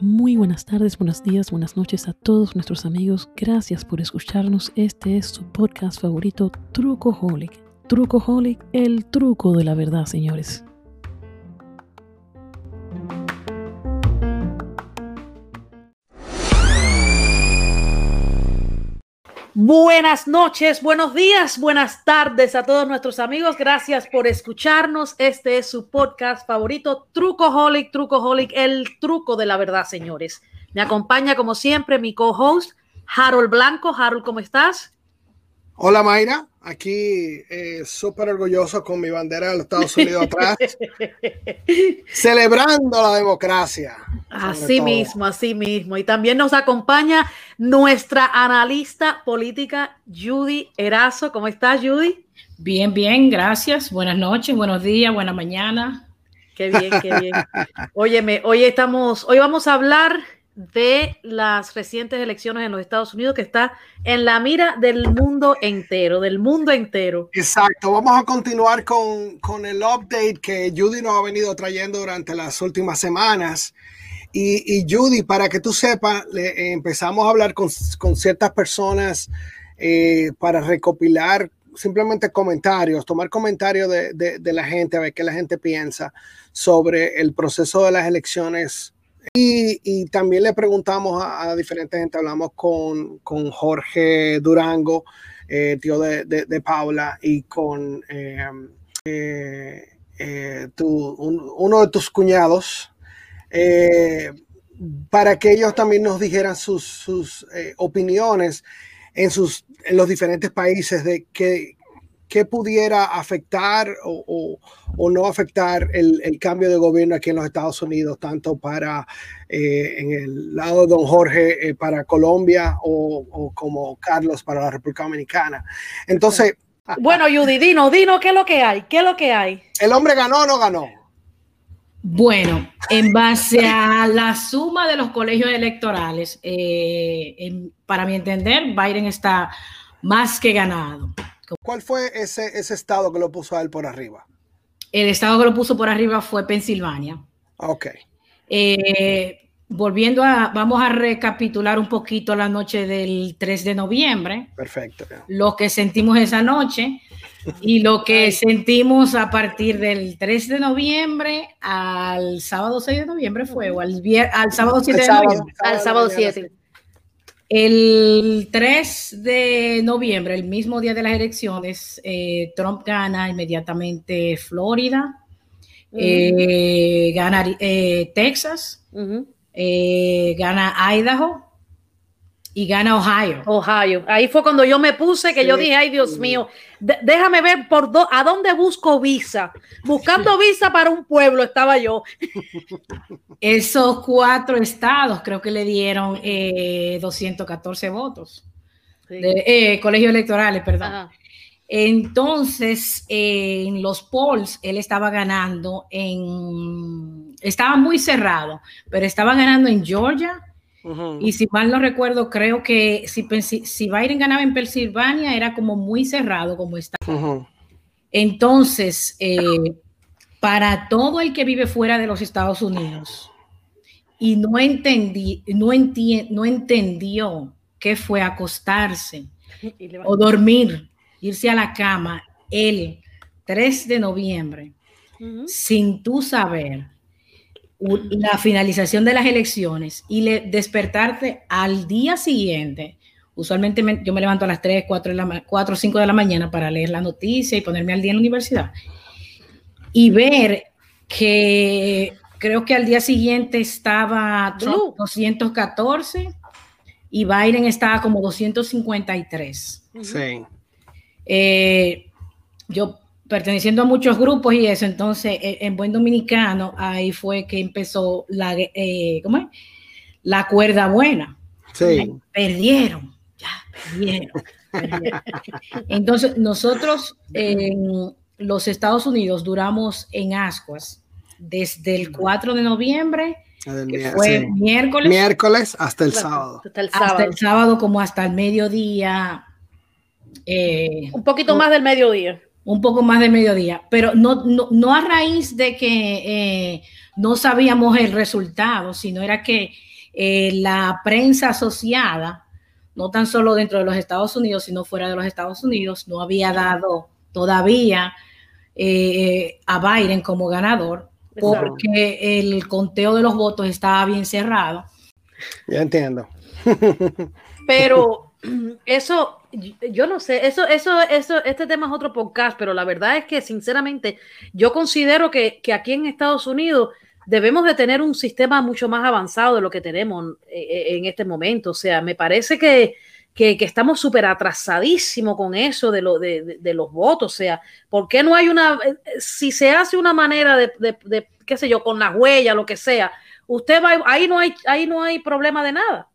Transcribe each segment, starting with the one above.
Muy buenas tardes, buenos días, buenas noches a todos nuestros amigos. Gracias por escucharnos. Este es su podcast favorito, Trucoholic. Trucoholic, el truco de la verdad, señores. Buenas noches, buenos días, buenas tardes a todos nuestros amigos. Gracias por escucharnos. Este es su podcast favorito, Trucoholic, Trucoholic, el truco de la verdad, señores. Me acompaña como siempre mi co-host, Harold Blanco. Harold, ¿cómo estás? Hola Mayra, aquí eh, súper orgulloso con mi bandera de los Estados Unidos atrás, celebrando la democracia. Así mismo, así mismo. Y también nos acompaña nuestra analista política, Judy Erazo. ¿Cómo estás, Judy? Bien, bien, gracias. Buenas noches, buenos días, buena mañana. Qué bien, qué bien. Óyeme, hoy estamos, hoy vamos a hablar de las recientes elecciones en los Estados Unidos que está en la mira del mundo entero, del mundo entero. Exacto, vamos a continuar con, con el update que Judy nos ha venido trayendo durante las últimas semanas. Y, y Judy, para que tú sepas, le, empezamos a hablar con, con ciertas personas eh, para recopilar simplemente comentarios, tomar comentarios de, de, de la gente, a ver qué la gente piensa sobre el proceso de las elecciones y, también le preguntamos a, a, diferentes gente, hablamos con, con Jorge Durango, eh, tío de, de, Paula, y con eh, eh, eh uno de tus cuñados, para que ellos también nos dijeran sus, sus opiniones en, sus, en los diferentes países de qué, qué pudiera afectar o, o, o no afectar el, el, cambio de gobierno aquí en los Estados Unidos, tanto para eh, en el lado de don Jorge eh, para Colombia o, o, como Carlos para la República Dominicana. Entonces... Bueno, Judy, dino, dino, ¿qué es lo que hay? ¿Qué es lo que hay? ¿El hombre ganó o no ganó? Bueno, en base a la suma de los colegios electorales, eh, en, para mi entender, Biden está más que ganado. ¿Cuál fue ese, ese estado que lo puso a él por arriba? El estado que lo puso por arriba fue Pensilvania. Ok. Eh, volviendo a, vamos a recapitular un poquito la noche del 3 de noviembre. Perfecto. Lo que sentimos esa noche y lo que sentimos a partir del 3 de noviembre al sábado 6 de noviembre fue, o al, al sábado 7 de noviembre. Al sábado 7. El 3 de noviembre, el mismo día de las elecciones, eh, Trump gana inmediatamente Florida, uh -huh. eh, gana eh, Texas, uh -huh. gana Idaho y gana Ohio. Ohio. Ahí fue cuando yo me puse que sí. yo dije, ay Dios mío, déjame ver por do a dónde busco visa. Buscando visa para un pueblo estaba yo. Esos cuatro estados creo que le dieron eh, 214 votos. Sí. De, eh, colegios electorales, perdón. Ajá. Entonces, eh, en los polls, él estaba ganando en... Estaba muy cerrado, pero estaba ganando en Georgia, Uh -huh. Y si mal no recuerdo, creo que si, si, Biden ganaba en Pensilvania era como muy cerrado como está. Uh -huh. Entonces, eh, para todo el que vive fuera de los Estados Unidos y no, entendí, no, enti no entendió qué fue acostarse o dormir, irse a la cama el 3 de noviembre, uh -huh. sin tú saber la finalización de las elecciones y le, despertarte al día siguiente. Usualmente me, yo me levanto a las 3, 4, la, 4 o 5 de la mañana para leer la noticia y ponerme al día en la universidad. Y ver que creo que al día siguiente estaba Trump 214 y Biden estaba como 253. Sí. Eh, yo perteneciendo a muchos grupos y eso, entonces eh, en buen dominicano ahí fue que empezó la, eh, ¿cómo es? la cuerda buena. Sí. Perdieron, ya, perdieron. perdieron. Entonces nosotros en los Estados Unidos duramos en ascuas desde el 4 de noviembre, que fue sí. miércoles. Miércoles hasta el sábado. Hasta el sábado. Hasta el sábado como hasta el mediodía. Eh, Un poquito más del mediodía un poco más de mediodía, pero no, no, a raíz de que eh, no sabíamos el resultado, sino era que eh, la prensa asociada, no tan solo dentro de los Estados Unidos, sino fuera de los Estados Unidos, no había dado todavía eh, a Biden como ganador, porque el conteo de los votos estaba bien cerrado. Ya entiendo. Pero eso, yo no sé, eso, eso, eso, este tema es otro podcast, pero la verdad es que sinceramente yo considero que, aquí en Estados Unidos debemos de tener un sistema mucho más avanzado de lo que tenemos eh, eh, en este momento. O sea, me parece que, que, estamos súper atrasadísimos con eso de, lo, de, de, los votos. O sea, ¿por qué no hay una, si se hace una manera de, de qué sé yo, con las huellas, lo que sea, usted va, ahí no hay, ahí no hay problema de nada.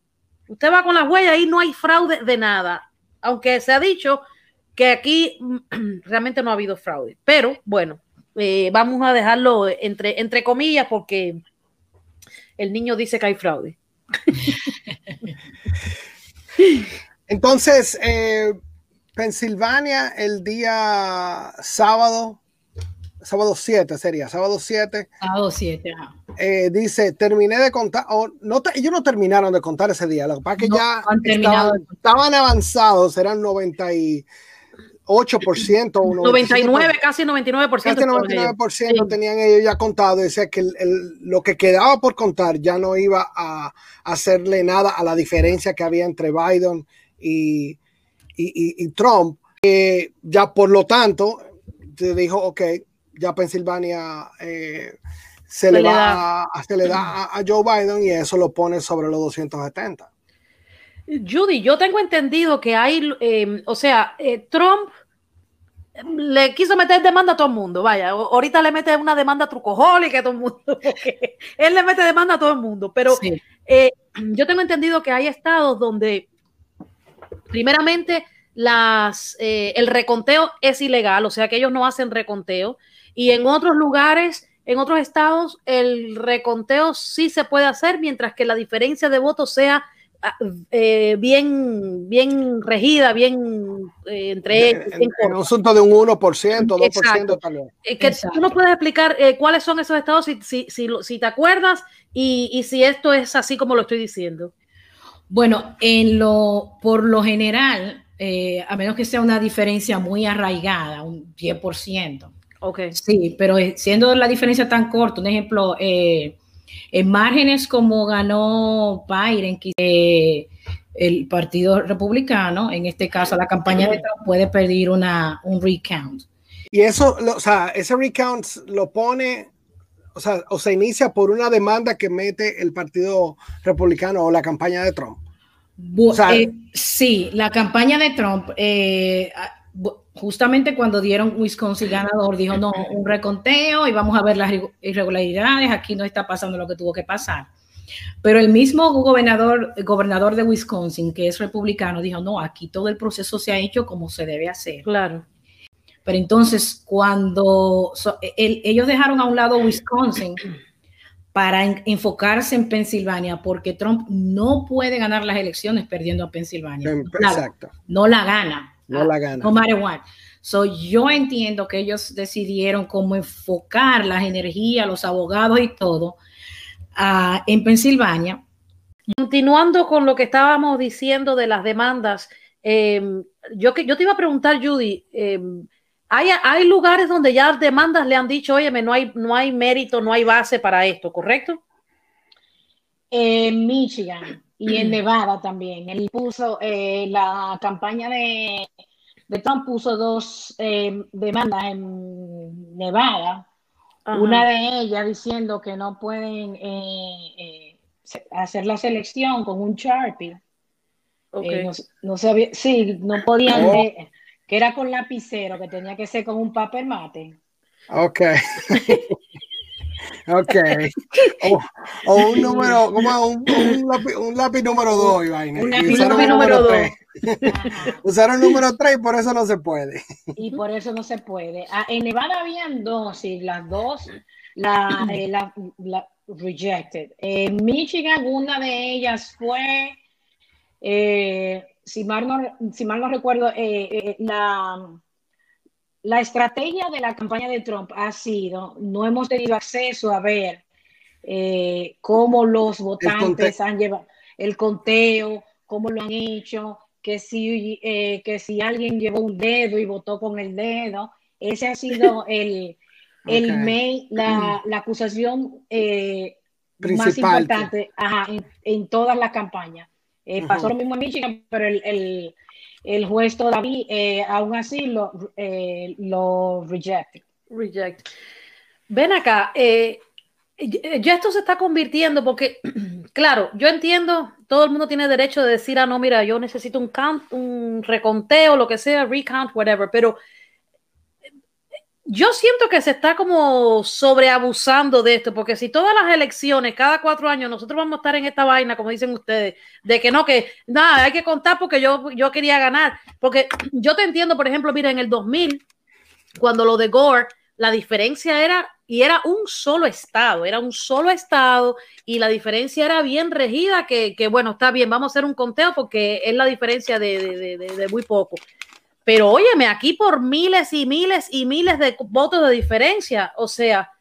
Usted va con las huellas, y no hay fraude de nada. Aunque se ha dicho que aquí realmente no ha habido fraude. Pero bueno, eh, vamos a dejarlo entre, entre comillas porque el niño dice que hay fraude. Entonces, eh, Pensilvania el día sábado sábado 7 sería, sábado 7. Sábado 7, eh, dice, terminé de contar, o no ellos no terminaron de contar ese día, lo que pasa es que ya estaban, avanzados, eran 98%. 99, casi 99%. Casi 99% tenían ellos ya contado. Decía que lo que quedaba por contar ya no iba a, hacerle nada a la diferencia que había entre Biden y, y, Trump. ya por lo tanto, se dijo, ok, ya Pensilvania eh, se, le, va a, se le da a, Joe Biden y eso lo pone sobre los 270. Judy, yo tengo entendido que hay, em, o sea, eh, Trump le quiso meter demanda a todo el mundo, vaya, ahorita le mete una demanda a trucojólica a todo el mundo, él le mete demanda a todo el mundo, pero eh, yo tengo entendido que hay estados donde, primeramente, las, el reconteo es ilegal, o sea que ellos no hacen reconteo, y en otros lugares, en otros estados, el reconteo sí se puede hacer, mientras que la diferencia de votos sea ah, eh, bien, bien regida, bien eh, entre ellos. En, un asunto de un 1%, 2% también. que tú nos puedes explicar eh, cuáles son esos estados, si, si, si, si te acuerdas, y, y, si esto es así como lo estoy diciendo. Bueno, en lo, por lo general, a menos que sea una diferencia muy arraigada, un 10%, Sí, pero eh, siendo la diferencia tan corta, un ejemplo, eh, en márgenes como ganó Biden, eh, el Partido Republicano, en este caso la campaña de Trump puede pedir una, un recount. Y eso, o sea, ese recount lo pone, o sea, o se inicia por una demanda que mete el Partido Republicano o la campaña de Trump. Sí, la campaña de Trump justamente cuando dieron Wisconsin ganador, dijo, no, un reconteo y vamos a ver las irregularidades, aquí no está pasando lo que tuvo que pasar. Pero el mismo gobernador, gobernador de Wisconsin, que es republicano, dijo, no, aquí todo el proceso se ha hecho como se debe hacer. Claro. Pero entonces, cuando ellos dejaron a un lado Wisconsin para enfocarse en Pensilvania, porque Trump no puede ganar las elecciones perdiendo a Pensilvania. Exacto. no la gana no la gana. No matter what. So, yo entiendo que ellos decidieron cómo enfocar las energías, los abogados y todo uh, en Pensilvania. Continuando con lo que estábamos diciendo de las demandas, eh, yo, yo te iba a preguntar, Judy, eh, hay, hay, lugares donde ya demandas le han dicho, oye, no hay, no hay mérito, no hay base para esto, ¿correcto? En Michigan y en Nevada también. Él puso eh, la campaña de, de, Trump puso dos eh, demandas en Nevada. Una de ellas diciendo que no pueden eh, hacer la selección con un Sharpie. No, sabía, sí, no podían, oh. Que era con lapicero, que tenía que ser con un papel mate. Ok. Ok. O, un número, como un, un, lápiz, número 2, Iván. Un lápiz número 2. Usaron número 3 y por eso no se puede. Y por eso no se puede. Ah, en Nevada habían dos, y las dos, la, eh, la, rejected. En Michigan, una de ellas fue, eh, si, mal no, si mal no recuerdo, eh, la la estrategia de la campaña de Trump ha sido, no hemos tenido acceso a ver eh, cómo los votantes han llevado el conteo, cómo lo han hecho, que si, eh, que si alguien llevó un dedo y votó con el dedo. Ese ha sido el, el la, la, acusación eh, más importante en, todas las campañas. Eh, pasó lo mismo en Michigan, pero el, el, el juez todavía, eh, aún así, lo, lo reject. Reject. Ven acá, ya esto se está convirtiendo porque, claro, yo entiendo, todo el mundo tiene derecho de decir, ah, no, mira, yo necesito un count, un reconteo, lo que sea, recount, whatever, pero yo siento que se está como sobreabusando de esto, porque si todas las elecciones, cada cuatro años, nosotros vamos a estar en esta vaina, como dicen ustedes, de que no, que nada, hay que contar porque yo, yo quería ganar. Porque yo te entiendo, por ejemplo, mira, en el 2000, cuando lo de Gore, la diferencia era, y era un solo estado, era un solo estado, y la diferencia era bien regida, que, que bueno, está bien, vamos a hacer un conteo porque es la diferencia de, de, de muy poco. Pero óyeme, aquí por miles y miles y miles de votos de diferencia, o sea,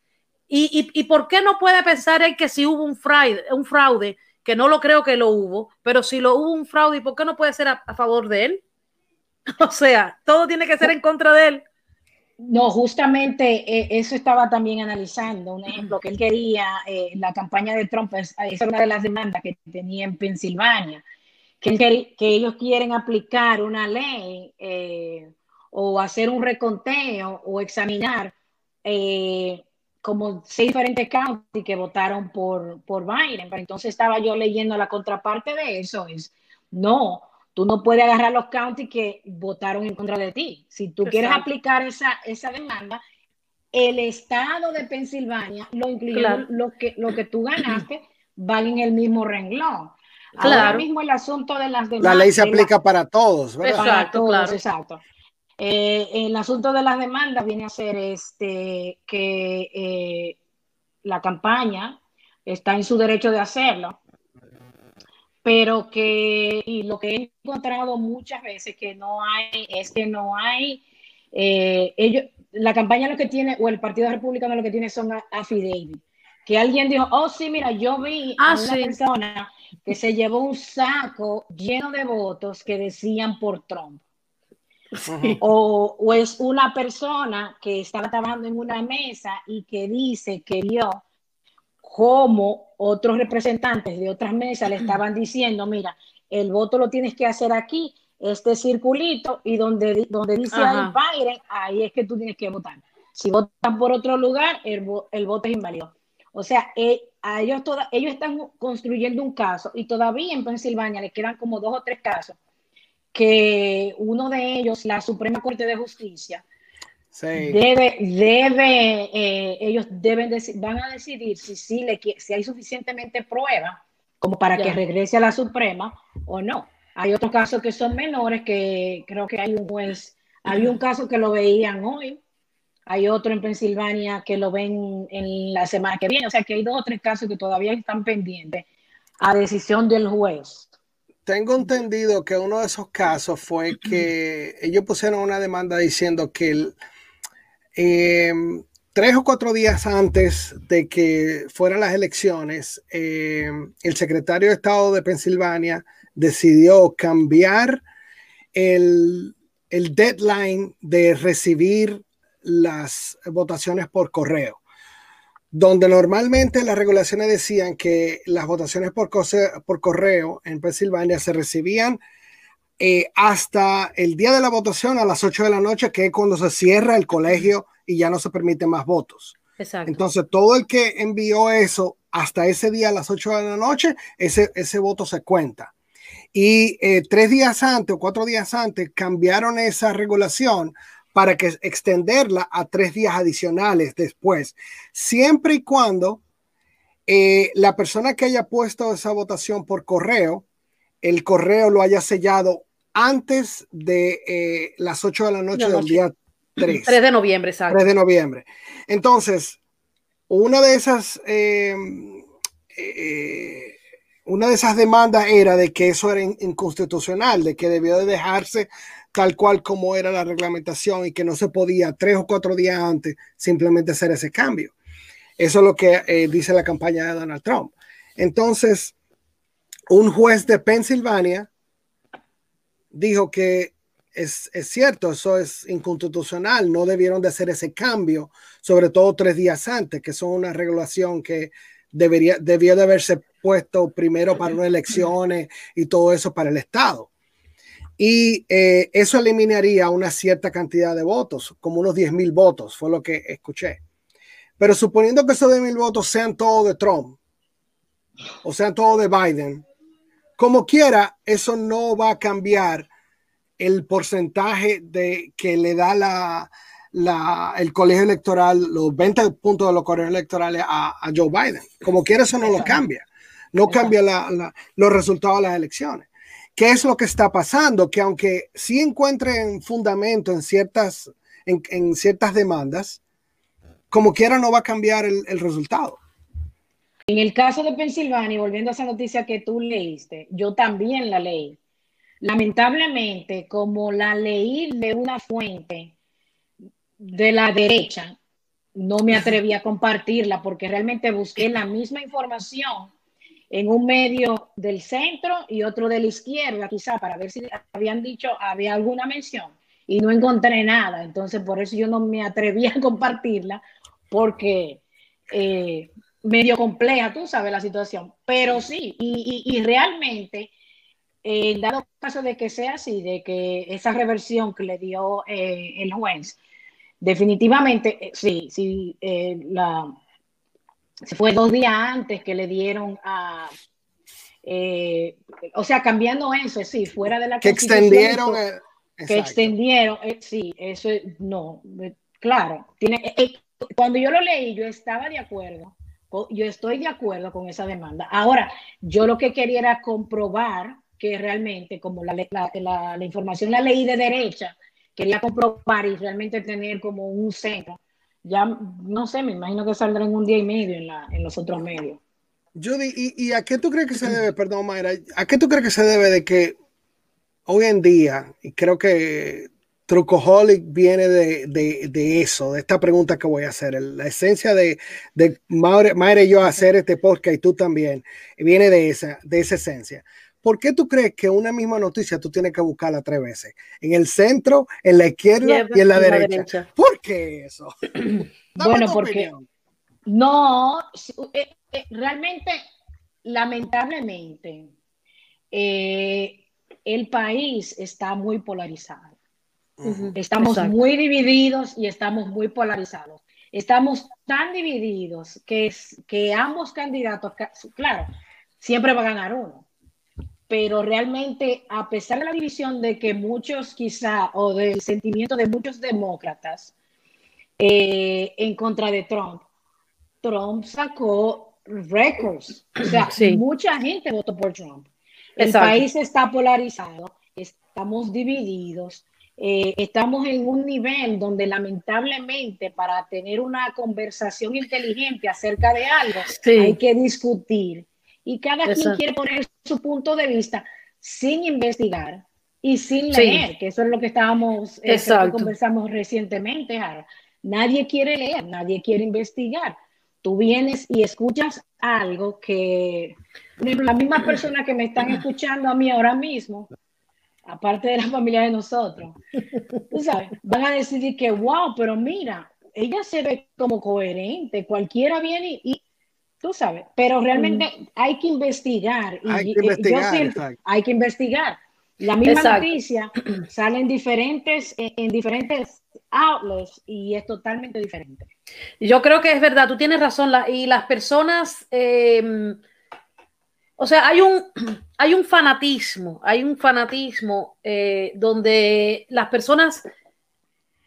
¿y, y, por qué no puede pensar él que si hubo un fraude, un fraude, que no lo creo que lo hubo, pero si lo hubo un fraude, ¿y por qué no puede ser a, favor de él? O sea, todo tiene que ser en contra de él. No, justamente eh, eso estaba también analizando. Un ejemplo que él quería, eh, la campaña de Trump, es, es, una de las demandas que tenía en Pensilvania que, ellos quieren aplicar una ley eh, o hacer un reconteo o examinar eh, como seis diferentes counties que votaron por, por Biden. Pero entonces estaba yo leyendo la contraparte de eso, es, no, tú no puedes agarrar los counties que votaron en contra de ti. Si tú quieres aplicar esa, esa demanda, el estado de Pensilvania, lo incluye lo, que, lo que tú ganaste, van en el mismo renglón. Claro. Ahora mismo el asunto de las demandas. La ley se aplica para todos, ¿verdad? Exacto, claro. exacto. Eh, el asunto de las demandas viene a ser este que eh, la campaña está en su derecho de hacerlo, pero que y lo que he encontrado muchas veces que no hay es que no hay eh, ellos la campaña lo que tiene o el Partido Republicano lo que tiene son affidavit que alguien dijo oh sí mira yo vi a ah, una persona que se llevó un saco lleno de votos que decían por Trump. o, es una persona que estaba trabajando en una mesa y que dice que vio cómo otros representantes de otras mesas le estaban diciendo, mira, el voto lo tienes que hacer aquí, este circulito, y donde, donde dice ahí Biden, ahí es que tú tienes que votar. Si votan por otro lugar, el, el voto es inválido. O sea, eh, a ellos, ellos están construyendo un caso y todavía en Pensilvania le quedan como dos o tres casos que uno de ellos, la Suprema Corte de Justicia, debe, debe eh, ellos deben van a decidir si, si, le, si hay suficientemente prueba como para que regrese a la Suprema o no. Hay otros casos que son menores que creo que hay un juez, hay un caso que lo veían hoy, hay otro en Pensilvania que lo ven en la semana que viene. O sea que hay dos o tres casos que todavía están pendientes a decisión del juez. Tengo entendido que uno de esos casos fue que ellos pusieron una demanda diciendo que em, tres o cuatro días antes de que fueran las elecciones, em, el secretario de Estado de Pensilvania decidió cambiar el, el deadline de recibir las votaciones por correo, donde normalmente las regulaciones decían que las votaciones por, por correo en Pensilvania se recibían eh, hasta el día de la votación a las 8 de la noche, que es cuando se cierra el colegio y ya no se permiten más votos. Entonces, todo el que envió eso hasta ese día a las 8 de la noche, ese, ese voto se cuenta. Y eh, tres días antes o cuatro días antes cambiaron esa regulación para que extenderla a tres días adicionales después, siempre y cuando eh, la persona que haya puesto esa votación por correo, el correo lo haya sellado antes de eh, las 8 de la noche, del día 3. 3 de noviembre, exacto. 3 de noviembre. Entonces, una de esas... Em, eh, una de esas demandas era de que eso era inconstitucional, de que debió de dejarse tal cual como era la reglamentación y que no se podía tres o cuatro días antes simplemente hacer ese cambio. Eso es lo que eh, dice la campaña de Donald Trump. Entonces, un juez de Pensilvania dijo que es, es, cierto, eso es inconstitucional, no debieron de hacer ese cambio, sobre todo tres días antes, que son una regulación que debería, debió de haberse puesto primero para unas elecciones y todo eso para el Estado. Y eh, eso eliminaría una cierta cantidad de votos, como unos 10 mil votos, fue lo que escuché. Pero suponiendo que esos 10 mil votos sean todos de Trump, o sean todos de Biden, como quiera, eso no va a cambiar el porcentaje de que le da la, la, el colegio electoral, los 20 puntos de los colegios electorales a, a Joe Biden. Como quiera, eso no lo cambia. No cambia la, los resultados de las elecciones. ¿Qué es lo que está pasando? Que aunque sí encuentren fundamento en ciertas, en, ciertas demandas, como quiera no va a cambiar el, el resultado. En el caso de Pensilvania, volviendo a esa noticia que tú leíste, yo también la leí. Lamentablemente, como la leí de una fuente de la derecha, no me atreví a compartirla porque realmente busqué la misma información en un medio del centro y otro de la izquierda, quizá para ver si habían dicho, había alguna mención y no encontré nada. Entonces, por eso yo no me atreví a compartirla porque eh, medio compleja, tú sabes la situación, pero sí, y, y, realmente, en dado caso de que sea así, de que esa reversión que le dio eh, el juez, definitivamente, eh, sí, sí, eh, la, se fue dos días antes que le dieron a, o sea, cambiando eso, sí, fuera de la que extendieron, que extendieron, sí, eso no, claro, tiene, cuando yo lo leí, yo estaba de acuerdo yo estoy de acuerdo con esa demanda. Ahora, yo lo que quería era comprobar que realmente, como la, la, la, información la leí de derecha, quería comprobar y realmente tener como un centro. Ya, no sé, me imagino que saldrá en un día y medio en, la, en los otros medios. Judy, ¿y, ¿y, a qué tú crees que se debe, perdón, Mayra, a qué tú crees que se debe de que hoy en día, y creo que Trucoholic viene de, de, de, eso, de esta pregunta que voy a hacer. La esencia de, de Mayra y yo hacer este podcast y tú también, viene de esa, de esa esencia. ¿Por qué tú crees que una misma noticia tú tienes que buscarla tres veces? En el centro, en la izquierda y en la, derecha. ¿Por qué eso? bueno, porque no, eh, eh, realmente, lamentablemente, eh, el país está muy polarizado Estamos muy divididos y estamos muy polarizados. Estamos tan divididos que, que ambos candidatos, claro, siempre va a ganar uno. Pero realmente, a pesar de la división de que muchos quizá, o del sentimiento de muchos demócratas eh, en contra de Trump, Trump sacó récords. O sea, mucha gente votó por Trump. El país está polarizado, estamos divididos eh, estamos en un nivel donde lamentablemente para tener una conversación inteligente acerca de algo hay que discutir y cada quien quiere poner su punto de vista sin investigar y sin leer, que eso es lo que estábamos eh, que conversamos recientemente, Nadie quiere leer, nadie quiere investigar. Tú vienes y escuchas algo que las mismas personas que me están escuchando a mí ahora mismo aparte de la familia de nosotros, tú sabes, van a decidir que, wow, pero mira, ella se ve como coherente, cualquiera viene y, tú sabes, pero realmente hay que investigar. Y, hay que investigar. hay que investigar. La misma noticia sale en diferentes, en, diferentes outlets y es totalmente diferente. Yo creo que es verdad, tú tienes razón, y las personas... Eh, o sea, hay un, hay un fanatismo, hay un fanatismo eh, donde las personas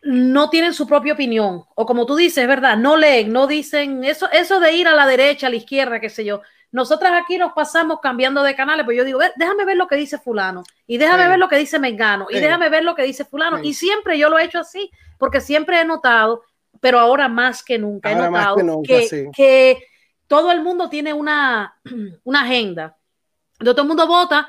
no tienen su propia opinión, o como tú dices, ¿verdad? No leen, no dicen eso, eso de ir a la derecha, a la izquierda, qué sé yo. Nosotras aquí nos pasamos cambiando de canales, pues yo digo, déjame ver lo que dice fulano, y déjame ver lo que dice Mengano, y déjame ver lo que dice fulano, y siempre yo lo he hecho así, porque siempre he notado, pero ahora más que nunca, he notado que, que todo el mundo tiene una, una agenda. todo el mundo vota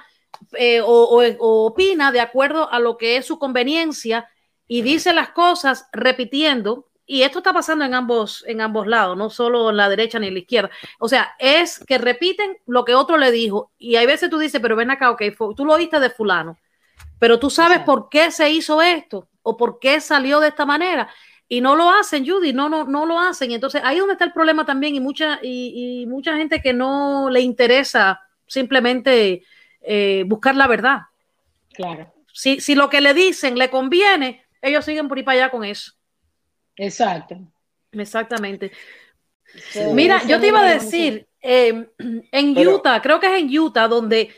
eh, o, opina de acuerdo a lo que es su conveniencia y dice las cosas repitiendo. Y esto está pasando en ambos, en ambos lados, no solo en la derecha ni en la izquierda. O sea, es que repiten lo que otro le dijo. Y hay veces tú dices, pero ven acá, ok, tú lo oíste de fulano, pero tú sabes por qué se hizo esto o por qué salió de esta manera y no lo hacen, Judy, no, no, no lo hacen. Entonces ahí es donde está el problema también y mucha, y, mucha gente que no le interesa simplemente eh, buscar la verdad. Claro. Si, si lo que le dicen le conviene, ellos siguen por ahí para allá con eso. Exacto. Exactamente. Mira, yo te iba a decir, em, en Utah, creo que es en Utah, donde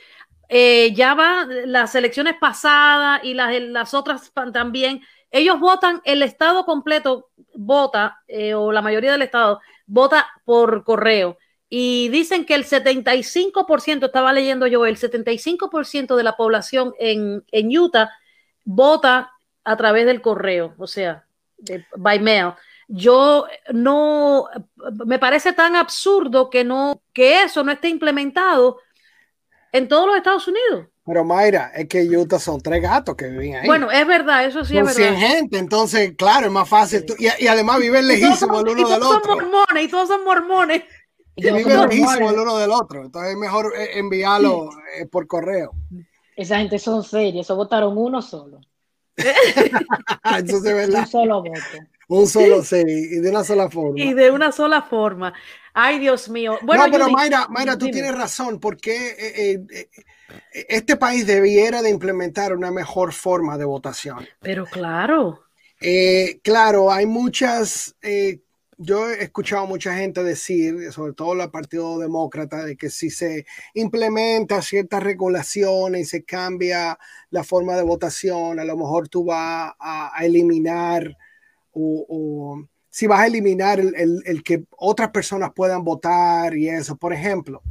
eh, ya va las elecciones pasadas y las, las otras también ellos votan, el estado completo vota, eh, o la mayoría del estado, vota por correo. Y dicen que el 75%, estaba leyendo yo, el 75% de la población en, en Utah vota a través del correo, o sea, de, by mail. Yo no, me parece tan absurdo que no, que eso no esté implementado en todos los Estados Unidos. Pero Mayra, es que Utah son tres gatos que viven ahí. Bueno, es verdad, eso sí es verdad. 100 gente, entonces, claro, es más fácil. y, además viven lejísimos el uno del otro. Son mormones, y todos son mormones. Y viven lejísimos el uno del otro. Entonces es mejor eh, enviarlo eh, por correo. Esa gente son serios, eso votaron uno solo. eso es verdad. Un solo voto. Un solo sí, y de una sola forma. Y de una sola forma. Ay, Dios mío. Bueno, no, pero Mayra, Mayra, tú tienes razón, porque eh, este país debiera de implementar una mejor forma de votación. Pero claro. Eh, claro, hay muchas, eh, yo he escuchado mucha gente decir, sobre todo el Partido Demócrata, de que si se implementa ciertas regulaciones y se cambia la forma de votación, a lo mejor tú vas a, eliminar o, si vas a eliminar el que otras personas puedan votar y eso. Por ejemplo,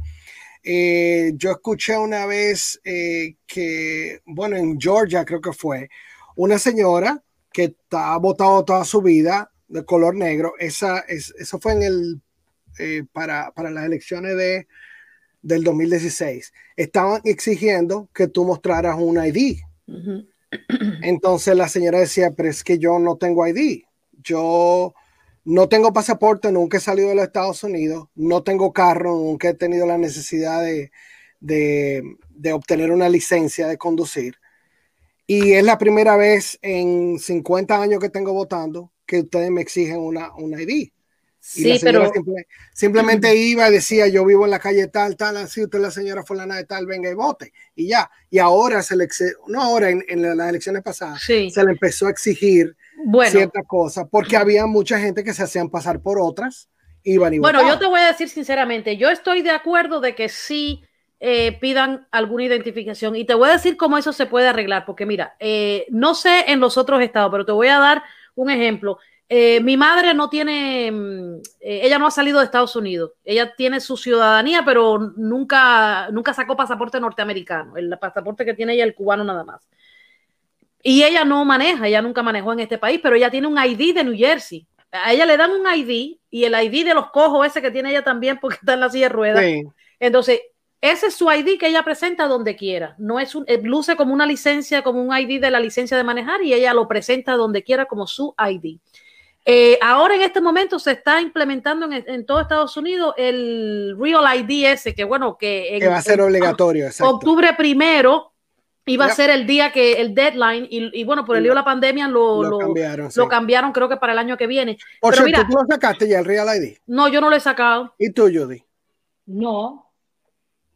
eh, yo escuché una vez eh, que, bueno, en Georgia creo que fue, una señora que ha votado toda su vida de color negro. Esa, es, eso fue en el, eh, para, para, las elecciones de, del 2016. Estaban exigiendo que tú mostraras un ID. Entonces la señora decía, pero es que yo no tengo ID. Yo no tengo pasaporte, nunca he salido de los Estados Unidos, no tengo carro, nunca he tenido la necesidad de, obtener una licencia de conducir. Y es la primera vez en 50 años que tengo votando que ustedes me exigen una, una ID. Sí, pero simplemente iba y decía, yo vivo en la calle tal, tal, así, usted la señora fulana de tal, venga y vote. Y ya. Y ahora se le, no ahora, en, las elecciones pasadas, se le empezó a exigir bueno, ciertas cosas, porque había mucha gente que se hacían pasar por otras, iban y Bueno, yo te voy a decir sinceramente, yo estoy de acuerdo de que sí eh, pidan alguna identificación y te voy a decir cómo eso se puede arreglar, porque mira, eh, no sé en los otros estados, pero te voy a dar un ejemplo. Eh, mi madre no tiene, mm, ella no ha salido de Estados Unidos. Ella tiene su ciudadanía, pero nunca, nunca sacó pasaporte norteamericano. El pasaporte que tiene ella es el cubano nada más. Y ella no maneja, ella nunca manejó en este país, pero ella tiene un ID de New Jersey. A ella le dan un ID y el ID de los cojos ese que tiene ella también porque está en la silla de ruedas. Entonces, ese es su ID que ella presenta donde quiera. No es un, eh, luce como una licencia, como un ID de la licencia de manejar y ella lo presenta donde quiera como su ID. Eh, ahora en este momento se está implementando en, todo Estados Unidos el Real ID ese, que bueno, que, va a ser obligatorio. Octubre primero iba a ser el día que el deadline y, bueno, por el lío de la pandemia lo, lo, cambiaron, creo que para el año que viene. Pero ¿tú lo sacaste ya el Real ID? No, yo no lo he sacado. ¿Y tú, Judy? No.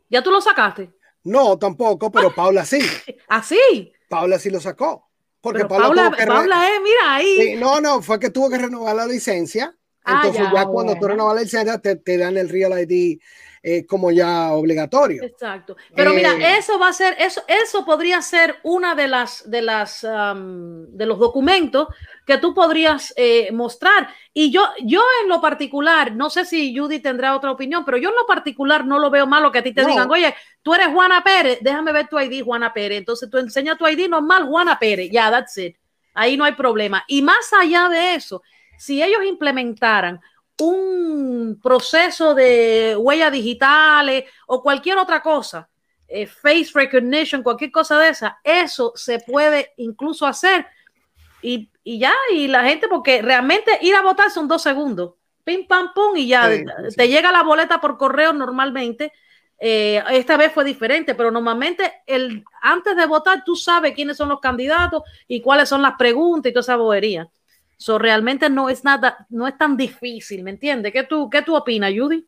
¿Ya tú lo sacaste? No, tampoco, pero Paula sí. ¿Ah, sí? Paula sí lo sacó. Porque Paula, Paula, eh, mira ahí. no, no, fue que tuvo que renovar la licencia. Ah, Entonces ya, cuando tú renovas la licencia te, te dan el Real ID eh, como ya obligatorio. Exacto. Pero mira, eh, eso va a ser, eso, eso podría ser una de las, de las, de los documentos que tú podrías eh, mostrar. Y yo, yo en lo particular, no sé si Judy tendrá otra opinión, pero yo en lo particular no lo veo malo que a ti te digan, oye, tú eres Juana Pérez, déjame ver tu ID, Juana Pérez. Entonces tú enseñas tu ID normal, Juana Pérez. Ya, that's it. Ahí no hay problema. Y más allá de eso, si ellos implementaran un proceso de huellas digitales o cualquier otra cosa eh, face recognition, cualquier cosa de esa, eso se puede incluso hacer y, ya, y la gente, porque realmente ir a votar son dos segundos, pim, pam, pum, y ya te llega la boleta por correo normalmente. Eh, esta vez fue diferente, pero normalmente el, antes de votar tú sabes quiénes son los candidatos y cuáles son las preguntas y toda esa bobería. So, realmente no es nada, no es tan difícil, ¿me entiendes? ¿Qué tú, qué tú opinas, Judy?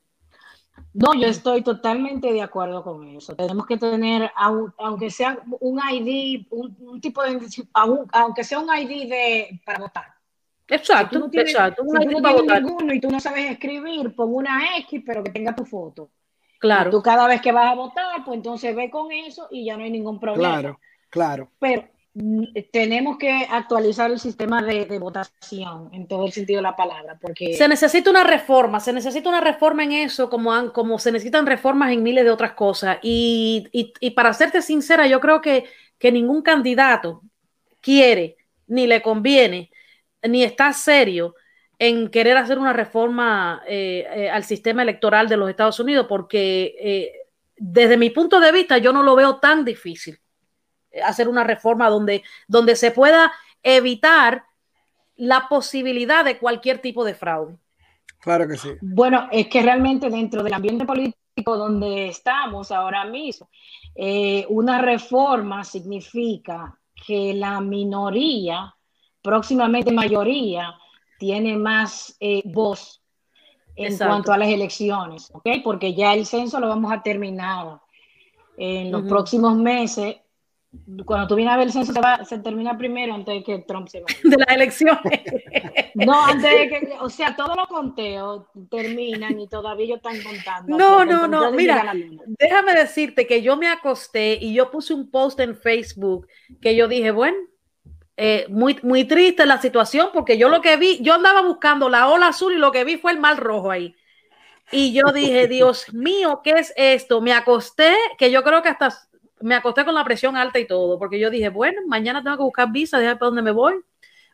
No, yo estoy totalmente de acuerdo con eso. Tenemos que tener, aunque sea un ID, un, tipo de, aunque sea un ID de, para votar. Exacto, no tienes, exacto. Si tú no tienes ninguno y tú no sabes escribir, pon una X, pero que tenga tu foto. Claro. tú cada vez que vas a votar, pues entonces ve con eso y ya no hay ningún problema. Claro, claro. Pero tenemos que actualizar el sistema de, votación en todo el sentido de la palabra, porque se necesita una reforma, se necesita una reforma en eso, como, como se necesitan reformas en miles de otras cosas. Y, y, para serte sincera, yo creo que, que, ningún candidato quiere, ni le conviene, ni está serio en querer hacer una reforma eh, eh, al sistema electoral de los Estados Unidos, porque eh, desde mi punto de vista yo no lo veo tan difícil hacer una reforma donde, donde se pueda evitar la posibilidad de cualquier tipo de fraude. Claro que sí. Bueno, es que realmente dentro del ambiente político donde estamos ahora mismo, eh, una reforma significa que la minoría, próximamente mayoría, tiene más eh, voz en cuanto a las elecciones, ¿ok? Porque ya el censo lo vamos a terminar en los próximos meses cuando tú vienes a ver el censo se, termina primero antes de que Trump se vaya. De las elecciones. No, antes de que, o sea, todos los conteos terminan y todavía ellos están contando. No, no, no, mira, déjame decirte que yo me acosté y yo puse un post en Facebook que yo dije, bueno, eh, muy, muy triste la situación porque yo lo que vi, yo andaba buscando la ola azul y lo que vi fue el mal rojo ahí. Y yo dije, Dios mío, ¿qué es esto? Me acosté, que yo creo que hasta me acosté con la presión alta y todo, porque yo dije, bueno, mañana tengo que buscar visa, déjame para dónde me voy,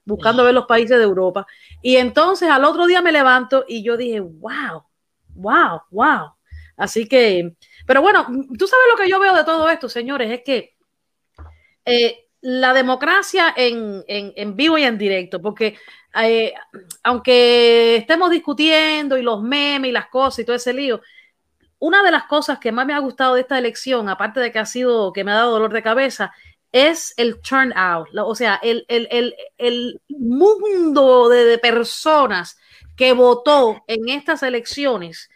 buscando ver los países de Europa. Y entonces al otro día me levanto y yo dije, wow, wow, wow. Así que, pero bueno, tú sabes lo que yo veo de todo esto, señores, es que eh, la democracia en, en, vivo y en directo, porque eh, aunque estemos discutiendo y los memes y las cosas y todo ese lío, una de las cosas que más me ha gustado de esta elección, aparte de que ha sido, que me ha dado dolor de cabeza, es el turnout, o sea, el, mundo de, personas que votó en estas elecciones,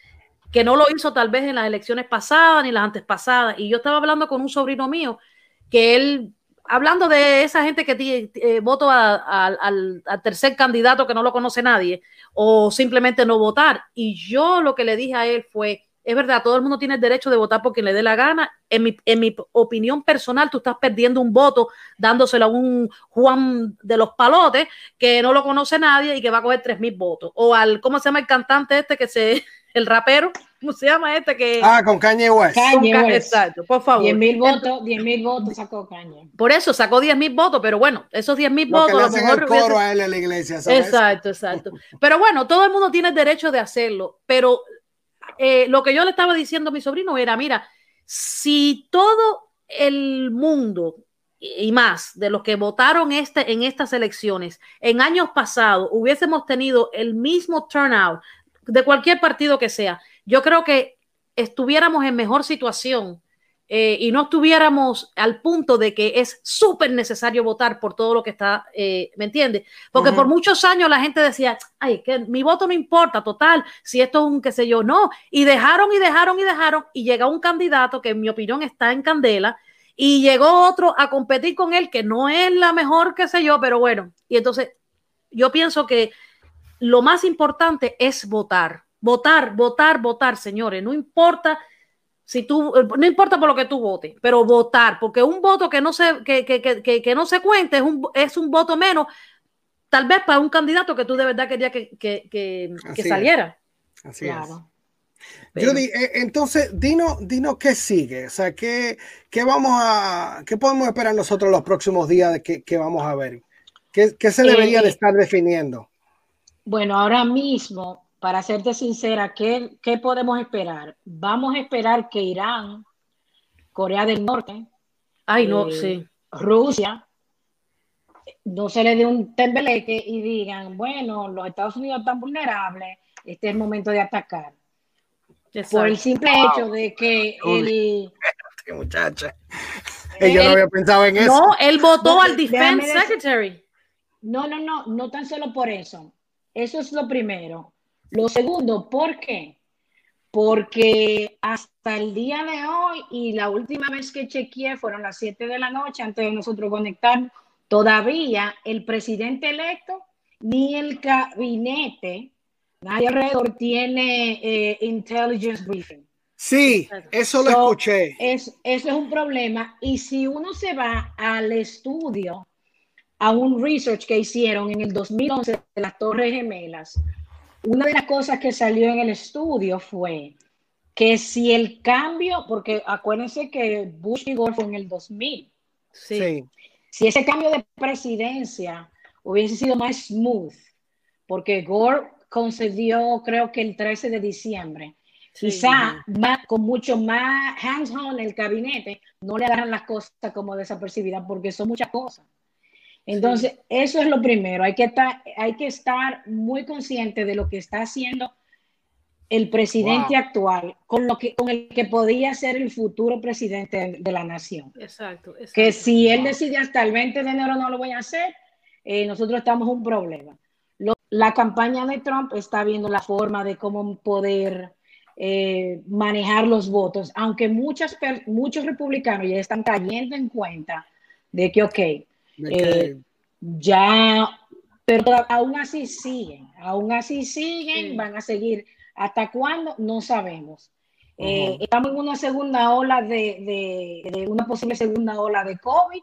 que no lo hizo tal vez en las elecciones pasadas ni las antes pasadas. Y yo estaba hablando con un sobrino mío que él, hablando de esa gente que eh, votó al tercer candidato que no lo conoce nadie, o simplemente no votar. Y yo lo que le dije a él fue, es verdad, todo el mundo tiene el derecho de votar por quien le dé la gana. En mi, en mi opinión personal, tú estás perdiendo un voto dándoselo a un Juan de los Palotes que no lo conoce nadie y que va a coger tres mil votos. O al, ¿cómo se llama el cantante este que se, el rapero? ¿Cómo se llama este que? Ah, con Kanye West. Exacto, por favor. 10 mil votos, 10 mil votos sacó Kanye. Por eso sacó 10 mil votos, pero bueno, esos 10 mil votos. a lo mejor el coro a él en la iglesia, Exacto, exacto. Pero bueno, todo el mundo tiene el derecho de hacerlo, pero eh, lo que yo le estaba diciendo a mi sobrino era, mira, si todo el mundo y más de los que votaron este, en estas elecciones en años pasados hubiésemos tenido el mismo turnout de cualquier partido que sea, yo creo que estuviéramos en mejor situación eh, y no estuviéramos al punto de que es súper necesario votar por todo lo que está, eh, ¿me entiendes? Porque por muchos años la gente decía, ay, que mi voto no importa, total, si esto es un qué sé yo, no. Y dejaron y dejaron y dejaron y llega un candidato que en mi opinión está en candela y llegó otro a competir con él que no es la mejor, qué sé yo, pero bueno. Y entonces yo pienso que lo más importante es votar, votar, votar, votar, señores, no importa si tú, eh, no importa por lo que tú votes, pero votar, porque un voto que no se, que, que, que, que no se cuente es un, es un voto menos, tal vez para un candidato que tú de verdad querías que, saliera. Así es. Judy, eh, entonces, dino, dino qué sigue, o sea, qué, qué vamos a, qué podemos esperar nosotros los próximos días que, que vamos a ver, qué, qué se debería de eh, estar definiendo. Bueno, ahora mismo para serte sincera, ¿qué, podemos esperar? Vamos a esperar que Irán Corea del Norte. Ay, no, sí. Rusia, no se le dé un tembeleque y digan, bueno, los Estados Unidos están vulnerables, este es el momento de atacar. Por el simple hecho de que el... muchacha. Yo no había pensado en eso. No, él votó al Defense Secretary. No, no, no, no tan solo por eso. Eso es lo primero. Lo segundo, ¿por qué? Porque hasta el día de hoy y la última vez que chequeé fueron las 7 de la noche antes de nosotros conectar, todavía el presidente electo ni el gabinete, nadie alrededor tiene eh, intelligence briefing. Sí, eso lo escuché. Es, eso es un problema. Y si uno se va al estudio, a un research que hicieron en el 2011 de las Torres Gemelas, una de las cosas que salió en el estudio fue que si el cambio, porque acuérdense que Bush y Gore fue en el 2000, sí. si ese cambio de presidencia hubiese sido más smooth, porque Gore concedió creo que el 13 de diciembre, quizá con mucho más hands-on el gabinete, no le agarran las cosas como desapercibidas porque son muchas cosas. Entonces, eso es lo primero. Hay que, estar, hay que estar muy consciente de lo que está haciendo el presidente actual con, lo que, con el que podía ser el futuro presidente de, la nación. Exacto, Que si él decide hasta el 20 de enero no lo voy a hacer, eh, nosotros estamos en un problema. la campaña de Trump está viendo la forma de cómo poder eh, manejar los votos, aunque muchas, muchos republicanos ya están cayendo en cuenta de que, ok, eh, ya, pero aún así siguen, aún así siguen, van a seguir. ¿Hasta cuándo? No sabemos. Eh, estamos en una segunda ola de, de, una posible segunda ola de COVID.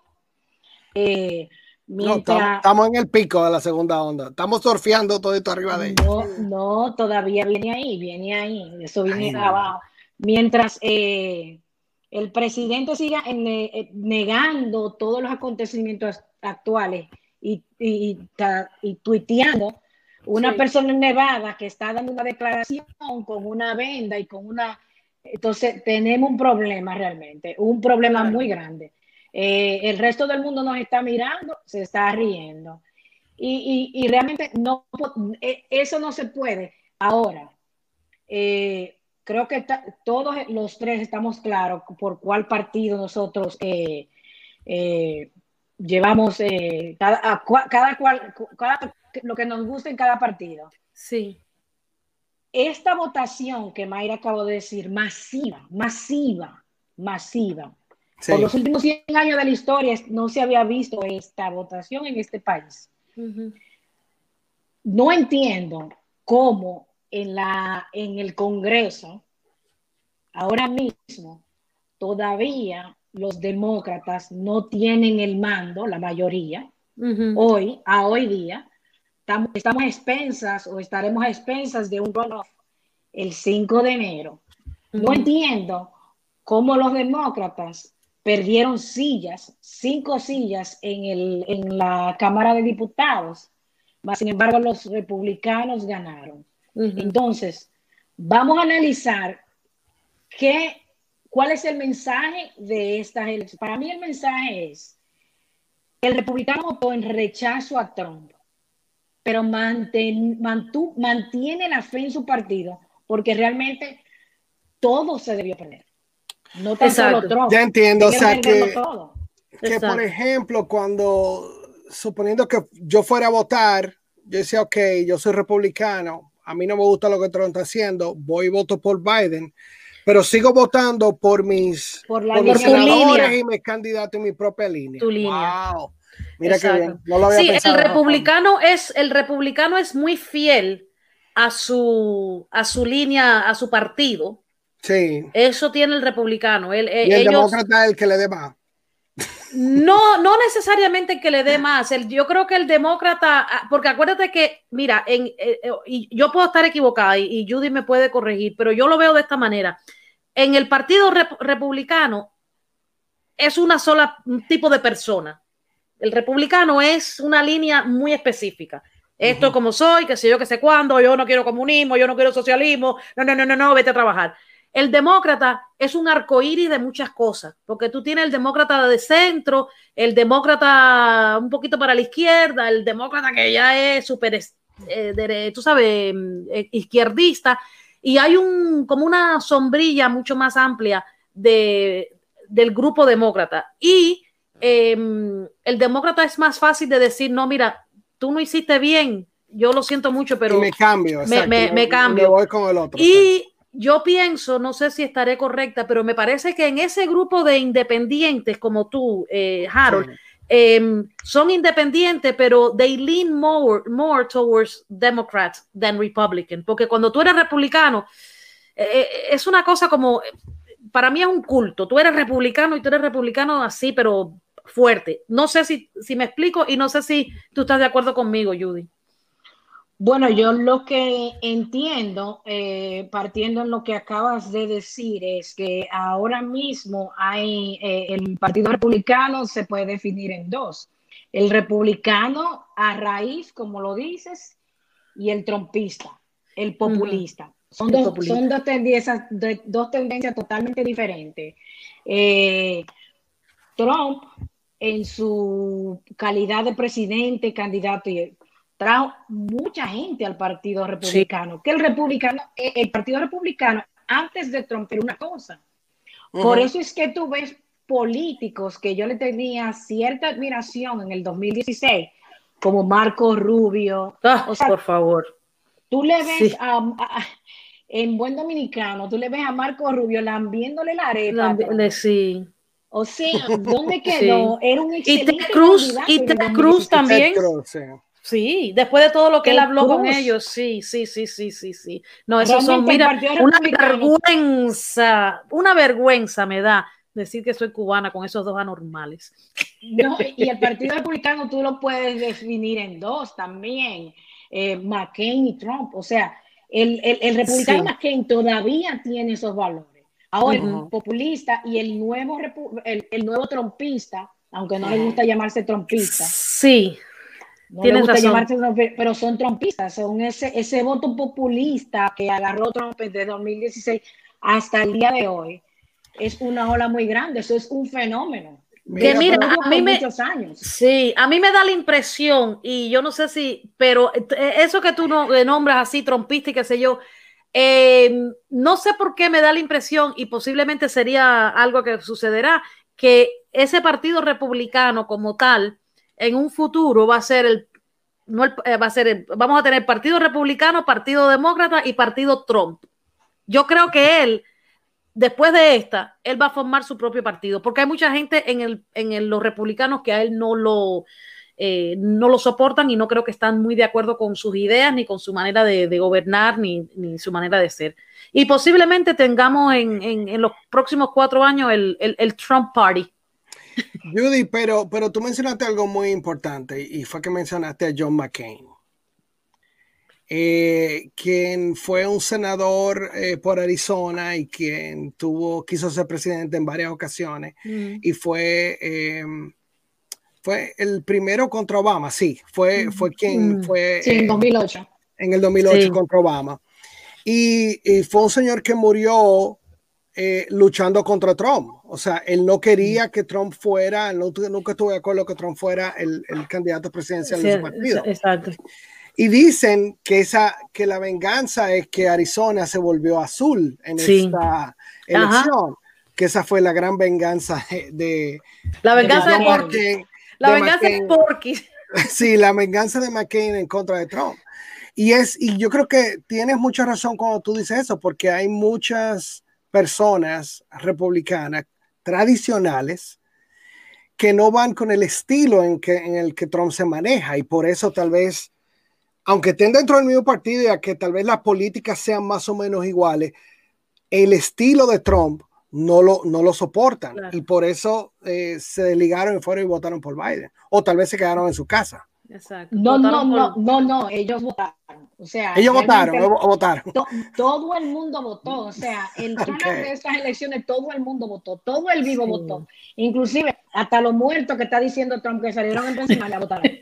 Eh, estamos, en el pico de la segunda onda. Estamos surfeando todo esto arriba de No, no, todavía viene ahí, viene ahí. Eso viene abajo. Mientras el presidente siga eh, negando todos los acontecimientos actuales y, y, y, tuiteando una persona en Nevada que está dando una declaración con una venda y con una... Entonces tenemos un problema realmente, un problema muy grande. Eh, el resto del mundo nos está mirando, se está riendo. Y, y realmente no, eh, eso no se puede. Ahora, eh, creo que todos los tres estamos claros por cuál partido nosotros eh, eh, llevamos eh, cada, cada cual, lo que nos gusta en cada partido. Sí. Esta votación que Mayra acabó de decir, masiva, masiva, masiva. Por los últimos 100 años de la historia no se había visto esta votación en este país. No entiendo cómo en, la, en el Congreso, ahora mismo, todavía los demócratas no tienen el mando, la mayoría, hoy, a hoy día, estamos, estamos a expensas o estaremos a expensas de un runoff el 5 de enero. No entiendo cómo los demócratas perdieron sillas, cinco sillas en, el, en la Cámara de Diputados, mas sin embargo los republicanos ganaron. Entonces, vamos a analizar qué, cuál es el mensaje de estas elecciones. Para mí el mensaje es, el republicano votó en rechazo a Trump, pero mantiene la fe en su partido porque realmente todo se debió perder. No tan solo Trump. Ya entiendo, o sea que, que por ejemplo, cuando suponiendo que yo fuera a votar, yo decía, ok, yo soy republicano, a mí no me gusta lo que Trump está haciendo, voy y voto por Biden, pero sigo votando por mis, por la mis senadores y mis candidatos en mi propia línea. Tu línea. Wow. Mira qué bien. No lo había sí, el republicano es el republicano es muy fiel a su a su línea, a su partido. Sí. Eso tiene el republicano. El, y el demócrata es el que le dé más. No, no necesariamente que le dé más. El, yo creo que el demócrata, ah, porque acuérdate que, mira, en, eh, eh, y yo puedo estar equivocada y, Judy me puede corregir, pero yo lo veo de esta manera. En el Partido Republicano es una sola tipo de persona. El republicano es una línea muy específica. Esto como soy, que sé yo, que sé cuándo, yo no quiero comunismo, yo no quiero socialismo, no, no, no, no, no, vete a trabajar. El demócrata es un arcoíris de muchas cosas, porque tú tienes el demócrata de centro, el demócrata un poquito para la izquierda, el demócrata que ya es súper, eh, tú sabes, mm, eh, izquierdista, y hay un, como una sombrilla mucho más amplia de, del grupo demócrata. Y em, el demócrata es más fácil de decir, no, mira, tú no hiciste bien, yo lo siento mucho, pero... me cambio, me, cambio. voy con el otro. Y yo pienso, no sé si estaré correcta, pero me parece que en ese grupo de independientes como tú, eh, Harold, em, son independientes, pero they lean more, more towards Democrats than Republican, porque cuando tú eres republicano, eh, eh, es una cosa como, para mí es un culto, tú eres republicano y tú eres republicano así, pero fuerte. No sé si, si me explico y no sé si tú estás de acuerdo conmigo, Judy. Bueno, yo lo que entiendo, eh, partiendo en lo que acabas de decir, es que ahora mismo hay eh, el Partido Republicano se puede definir en dos. El republicano a raíz, como lo dices, y el trompista, el populista. Son, dos, son dos, tendencias, dos tendencias totalmente diferentes. Eh, Trump, en su calidad de presidente, candidato y trajo mucha gente al Partido Republicano, que el republicano, eh, el Partido Republicano antes de Trump era una cosa. Por eso es que tú ves políticos que yo le tenía cierta admiración en el 2016, como Marco Rubio. Ah, por favor. Tú le ves en buen dominicano, tú le ves a Marco Rubio lambiéndole la arepa. sí. O sea, ¿dónde quedó? Era un excelente Y Ted Cruz, y Ted Cruz también. Sí, después de todo lo que él habló con ellos, sí, sí, sí, sí, sí, sí. No, eso son, mira, una vergüenza, una vergüenza me da decir que soy cubana con esos dos anormales. No, y el Partido Republicano tú lo puedes definir en dos también, eh, McCain y Trump. O sea, el, el, republicano McCain todavía tiene esos valores. Ahora, el populista y el nuevo, el, el nuevo trompista, aunque no le gusta llamarse trompista. Sí no Tienes razón. pero son trompistas, son ese, ese voto populista que agarró Trump desde 2016 hasta el día de hoy. Es una ola muy grande, eso es un fenómeno. Que mira, a mí me, años. Sí, a mí me da la impresión, y yo no sé si, pero eh, eso que tú no, nombras así, trompista y qué sé yo, eh, no sé por qué me da la impresión, y posiblemente sería algo que sucederá, que ese partido republicano como tal, en un futuro va a ser el, no eh, va a ser vamos a tener Partido Republicano, Partido Demócrata y Partido Trump. Yo creo que él, después de esta, él va a formar su propio partido, porque hay mucha gente en, el, en los republicanos que a él no lo, eh, no lo soportan y no creo que están muy de acuerdo con sus ideas, ni con su manera de, gobernar, ni, su manera de ser. Y posiblemente tengamos en, en, los próximos cuatro años el, el Trump Party, Judy, pero, pero tú mencionaste algo muy importante y fue que mencionaste a John McCain, eh, quien fue un senador eh, por Arizona y quien tuvo, quiso ser presidente en varias ocasiones mm. y fue, em, fue el primero contra Obama, sí, fue, fue quien mm. fue... Sí, en 2008. En el 2008 contra Obama. Y, y, fue un señor que murió eh, luchando contra Trump. O sea, él no quería que Trump fuera, nunca estuve de acuerdo que Trump fuera el, candidato presidencial de su partido. Exacto. Y dicen que, esa, que la venganza es que Arizona se volvió azul en esta elección. Que esa fue la gran venganza de. la venganza de, McCain. La venganza de Porky. Sí, la venganza de McCain en contra de Trump. Y, es, y yo creo que tienes mucha razón cuando tú dices eso, porque hay muchas personas republicanas tradicionales que no van con el estilo en, que, en el que Trump se maneja. Y por eso tal vez, aunque estén dentro del mismo partido y a que tal vez las políticas sean más o menos iguales, el estilo de Trump no lo, no lo soportan. Y por eso eh, se desligaron y fueron y votaron por Biden. O tal vez se quedaron en su casa. Exacto. No, no, no, no, no, ellos votaron. O sea, ellos votaron, votaron. todo el mundo votó. O sea, el okay. de estas elecciones, todo el mundo votó, todo el vivo votó. Inclusive, hasta los muertos que está diciendo Trump que salieron en Pensilvania votaron.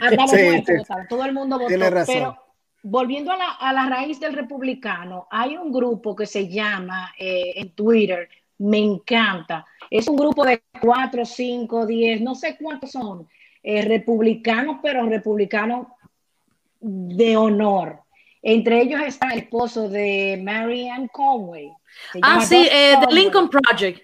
Hasta los muertos votaron, todo el mundo votó. Pero volviendo a la, a la, raíz del republicano, hay un grupo que se llama eh, en Twitter, me encanta. Es un grupo de cuatro, cinco, diez, no sé cuántos son, eh, republicanos, pero republicanos de honor. Entre ellos está el esposo de Marianne Conway. Ah, sí, eh, The Lincoln Project.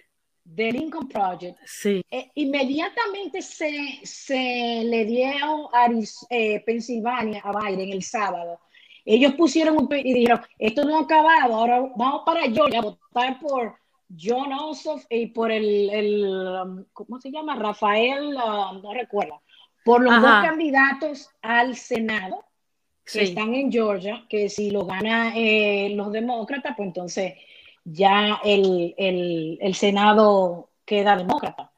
The Lincoln Project. Sí. Eh, inmediatamente se, se, le dio a eh, Pensilvania a Biden el sábado. Ellos pusieron un y dijeron, esto no ha acabado, ahora vamos para Georgia a votar por John Ossoff y por el, el um, ¿cómo se llama? Rafael, uh, no recuerdo, por los dos candidatos al Senado que están en Georgia, que si lo gana eh, los demócratas, pues entonces ya el, el, Senado queda demócrata.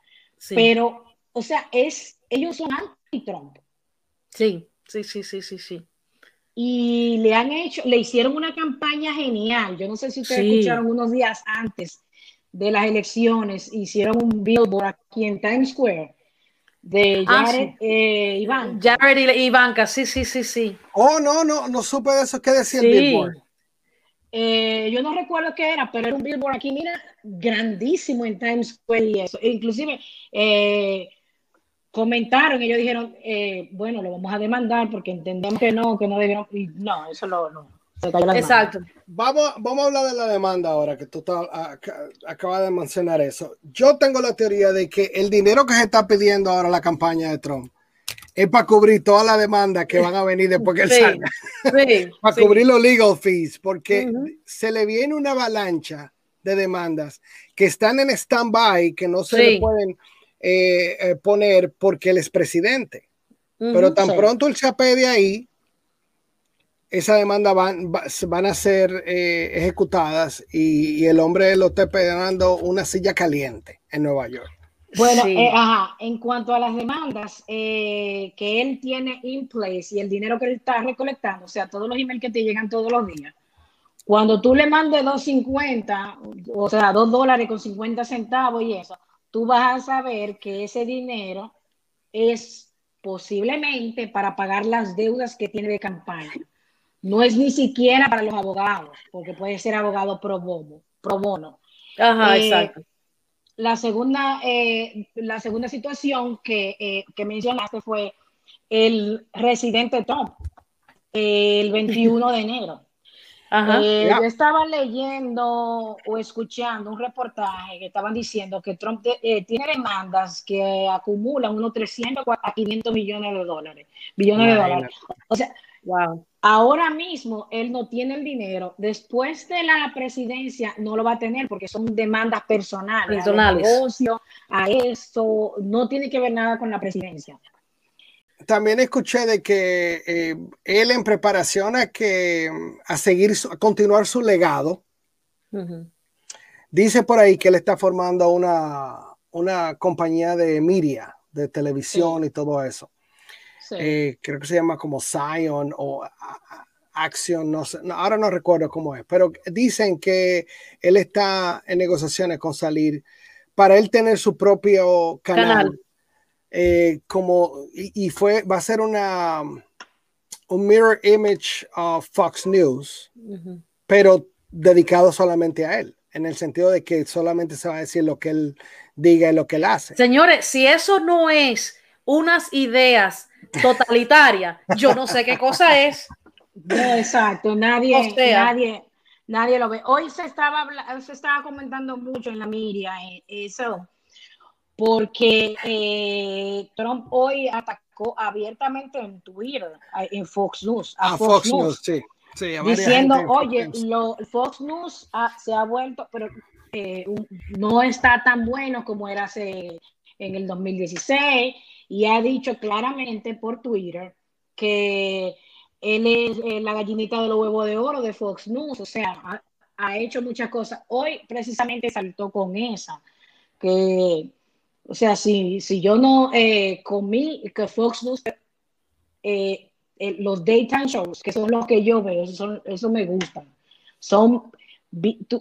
Pero, o sea, es, ellos son anti-Trump. Sí, sí, sí, sí, sí, sí. Y le han hecho, le hicieron una campaña genial. Yo no sé si ustedes escucharon unos días antes de las elecciones, hicieron un billboard aquí en Times Square de ah, Jared eh, Jared y Ivanka, sí, sí, sí, sí. Oh, no, no, no supe de eso. ¿Qué decía el billboard? Eh, yo no recuerdo qué era, pero era un billboard aquí, mira, grandísimo en Times Square y eso. E inclusive eh, comentaron, ellos dijeron, eh, bueno, lo vamos a demandar porque entendemos que no, que no debieron. no, eso lo, no. Exacto. Vamos, vamos a hablar de la demanda ahora, que tú acabas de mencionar eso. Yo tengo la teoría de que el dinero que se está pidiendo ahora la campaña de Trump es para cubrir toda la demanda que van a venir después que él salga. para cubrir los legal fees, porque se le viene una avalancha de demandas que están en stand-by, que no se le pueden eh, eh, poner porque él es presidente. Pero tan pronto él se apede ahí, esa demanda van, van a ser eh, ejecutadas y, el hombre lo está esperando una silla caliente en Nueva York. Bueno, eh, ajá, en cuanto a las demandas eh, que él tiene in place y el dinero que él está recolectando, o sea, todos los emails que te llegan todos los días, cuando tú le mandes 2.50, o sea, 2 dólares con 50 centavos y eso, tú vas a saber que ese dinero es posiblemente para pagar las deudas que tiene de campaña. No es ni siquiera para los abogados, porque puede ser abogado pro bono. Pro bono. Ajá, eh, exacto la segunda, eh, la segunda situación que, eh, que, mencionaste fue el residente Trump, el 21 de enero. Eh, yo estaba leyendo o escuchando un reportaje que estaban diciendo que Trump tiene demandas que acumulan unos 300 a 500 millones de dólares. Billones de dólares. O sea, wow. Ahora mismo él no tiene el dinero. Después de la presidencia no lo va a tener porque son demandas personales. Personales. negocio, a esto. No tiene que ver nada con la presidencia. También escuché de que eh, él en preparación a que a seguir, a continuar su legado, dice por ahí que él está formando una, una compañía de media, de televisión y todo eso. Eh, creo que se llama como Zion o Action, no sé, ahora no recuerdo cómo es, pero dicen que él está en negociaciones con salir para él tener su propio canal, eh, como y, fue va a ser una un mirror image of Fox News, pero dedicado solamente a él, en el sentido de que solamente se va a decir lo que él diga y lo que él hace. Señores, si eso no es unas ideas totalitaria, yo no sé qué cosa es. exacto, nadie, nadie, nadie lo ve. Hoy se estaba, se estaba comentando mucho en la media eh, eso, porque eh, Trump hoy atacó abiertamente en Twitter, en Fox News, a, Fox, News, sí. diciendo, oye, lo, Fox News se ha vuelto, pero eh, no está tan bueno como era hace en el 2016 y ha dicho claramente por Twitter que él es eh, la gallinita de los huevos de oro de Fox News, o sea, ha, hecho muchas cosas. Hoy precisamente saltó con esa, que, o sea, si, si yo no eh, comí, que Fox News, eh, los daytime shows, que son los que yo veo, eso, me gustan, son,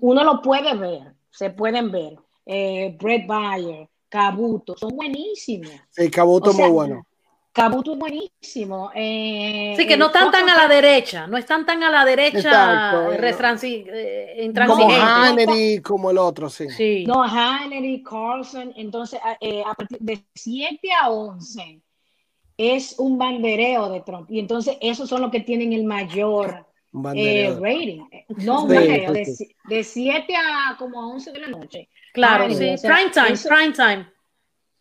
uno lo puede ver, se pueden ver. Brett Bayer, Cabuto, son buenísimos. Sí, Cabuto es muy bueno. Cabuto buenísimo. Eh, sí, que no están tan a la derecha, no están tan a la derecha eh, Como Hannery, como el otro, sí. sí. No, Hannery, Carlson, entonces eh, a partir de 7 a 11 es un bandereo de Trump. Y entonces esos son los que tienen el mayor rating. No, un bandereo, de 7 a como 11 de la noche. Claro, sí. prime time, prime time.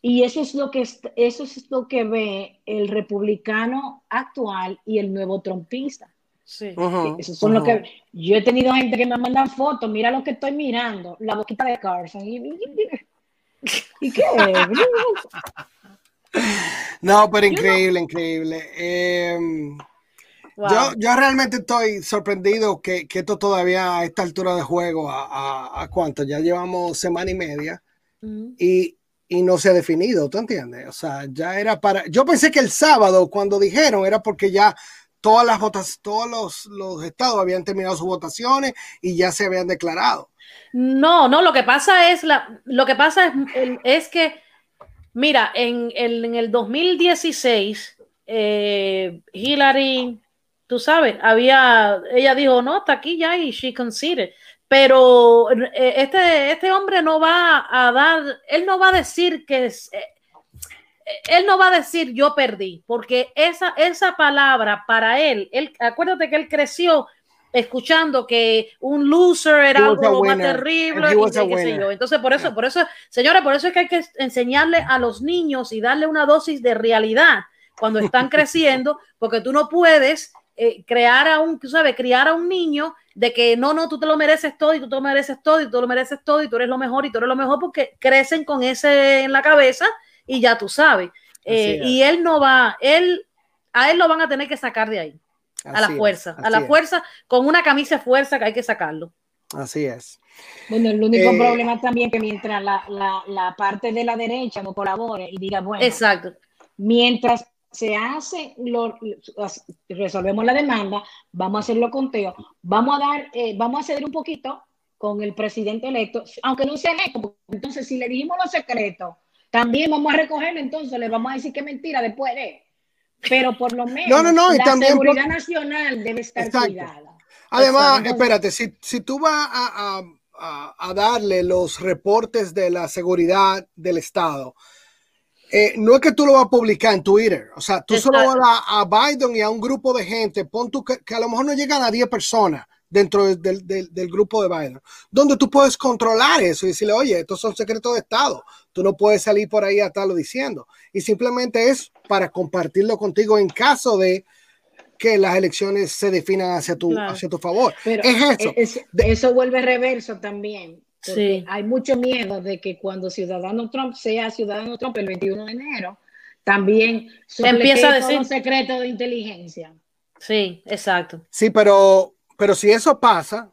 Y eso es lo que eso es lo que ve el republicano actual y el nuevo trompista. Sí. eso son lo que yo he tenido gente que me mandan fotos, mira lo que estoy mirando, la boquita de Carson. ¿Y, qué? no, pero increíble, increíble. Yo, yo, realmente estoy sorprendido que, que, esto todavía a esta altura de juego, a, a, cuánto, ya llevamos semana y media, y, y no se ha definido, ¿tú entiendes? O sea, ya era para... Yo pensé que el sábado, cuando dijeron, era porque ya todas las votas, todos los, los estados habían terminado sus votaciones y ya se habían declarado. No, no, lo que pasa es, la, lo que pasa es, es que, mira, en, en el 2016, eh, Hillary, tú sabes, había, ella dijo, no, hasta aquí ya y she conceded. Pero eh, este, este hombre no va a dar, él no va a decir que es, eh, él no va a decir yo perdí, porque esa, esa palabra para él, él, acuérdate que él creció escuchando que un loser era algo más terrible y qué sé yo. Entonces, por eso, por eso, señores, por eso es que hay que enseñarle a los niños y darle una dosis de realidad cuando están creciendo, porque tú no puedes eh, crear a un, ¿sabes? Criar a un niño de que no, no, tú te lo mereces todo y tú te lo mereces todo y tú lo mereces todo y tú eres lo mejor y tú eres lo mejor porque crecen con ese en la cabeza y ya tú sabes. Eh, y él no va, él, a él lo van a tener que sacar de ahí, a la fuerza, a la fuerza, con una camisa de fuerza que hay que sacarlo. Así es. Bueno, el único eh, problema también que mientras la, la, la, parte de la derecha no colabore y diga, bueno, exacto. mientras se hace, lo, resolvemos la demanda, vamos a hacer los conteos, vamos a dar, eh, vamos a ceder un poquito con el presidente electo, aunque no sea electo, entonces si le dijimos los secretos, también vamos a recogerlo, entonces le vamos a decir que mentira después de, pero por lo menos la seguridad nacional debe estar cuidada. Además, espérate, si, si tú vas a, a, a darle los reportes de la seguridad del Estado, eh, no es que tú lo vas a publicar en Twitter, o sea, tú solo vas a, a, Biden y a un grupo de gente, pon tú que, a lo mejor no llegan a 10 personas dentro del, del, grupo de Biden, donde tú puedes controlar eso y decirle, oye, estos son secretos de Estado, tú no puedes salir por ahí a estarlo diciendo. Y simplemente es para compartirlo contigo en caso de que las elecciones se definan hacia tu, hacia tu favor. es eso. eso vuelve reverso también sí. hay mucho miedo de que cuando Ciudadano Trump sea Ciudadano Trump el 21 de enero, también empieza a decir un secreto de inteligencia. Sí, exacto. Sí, pero, pero si eso pasa,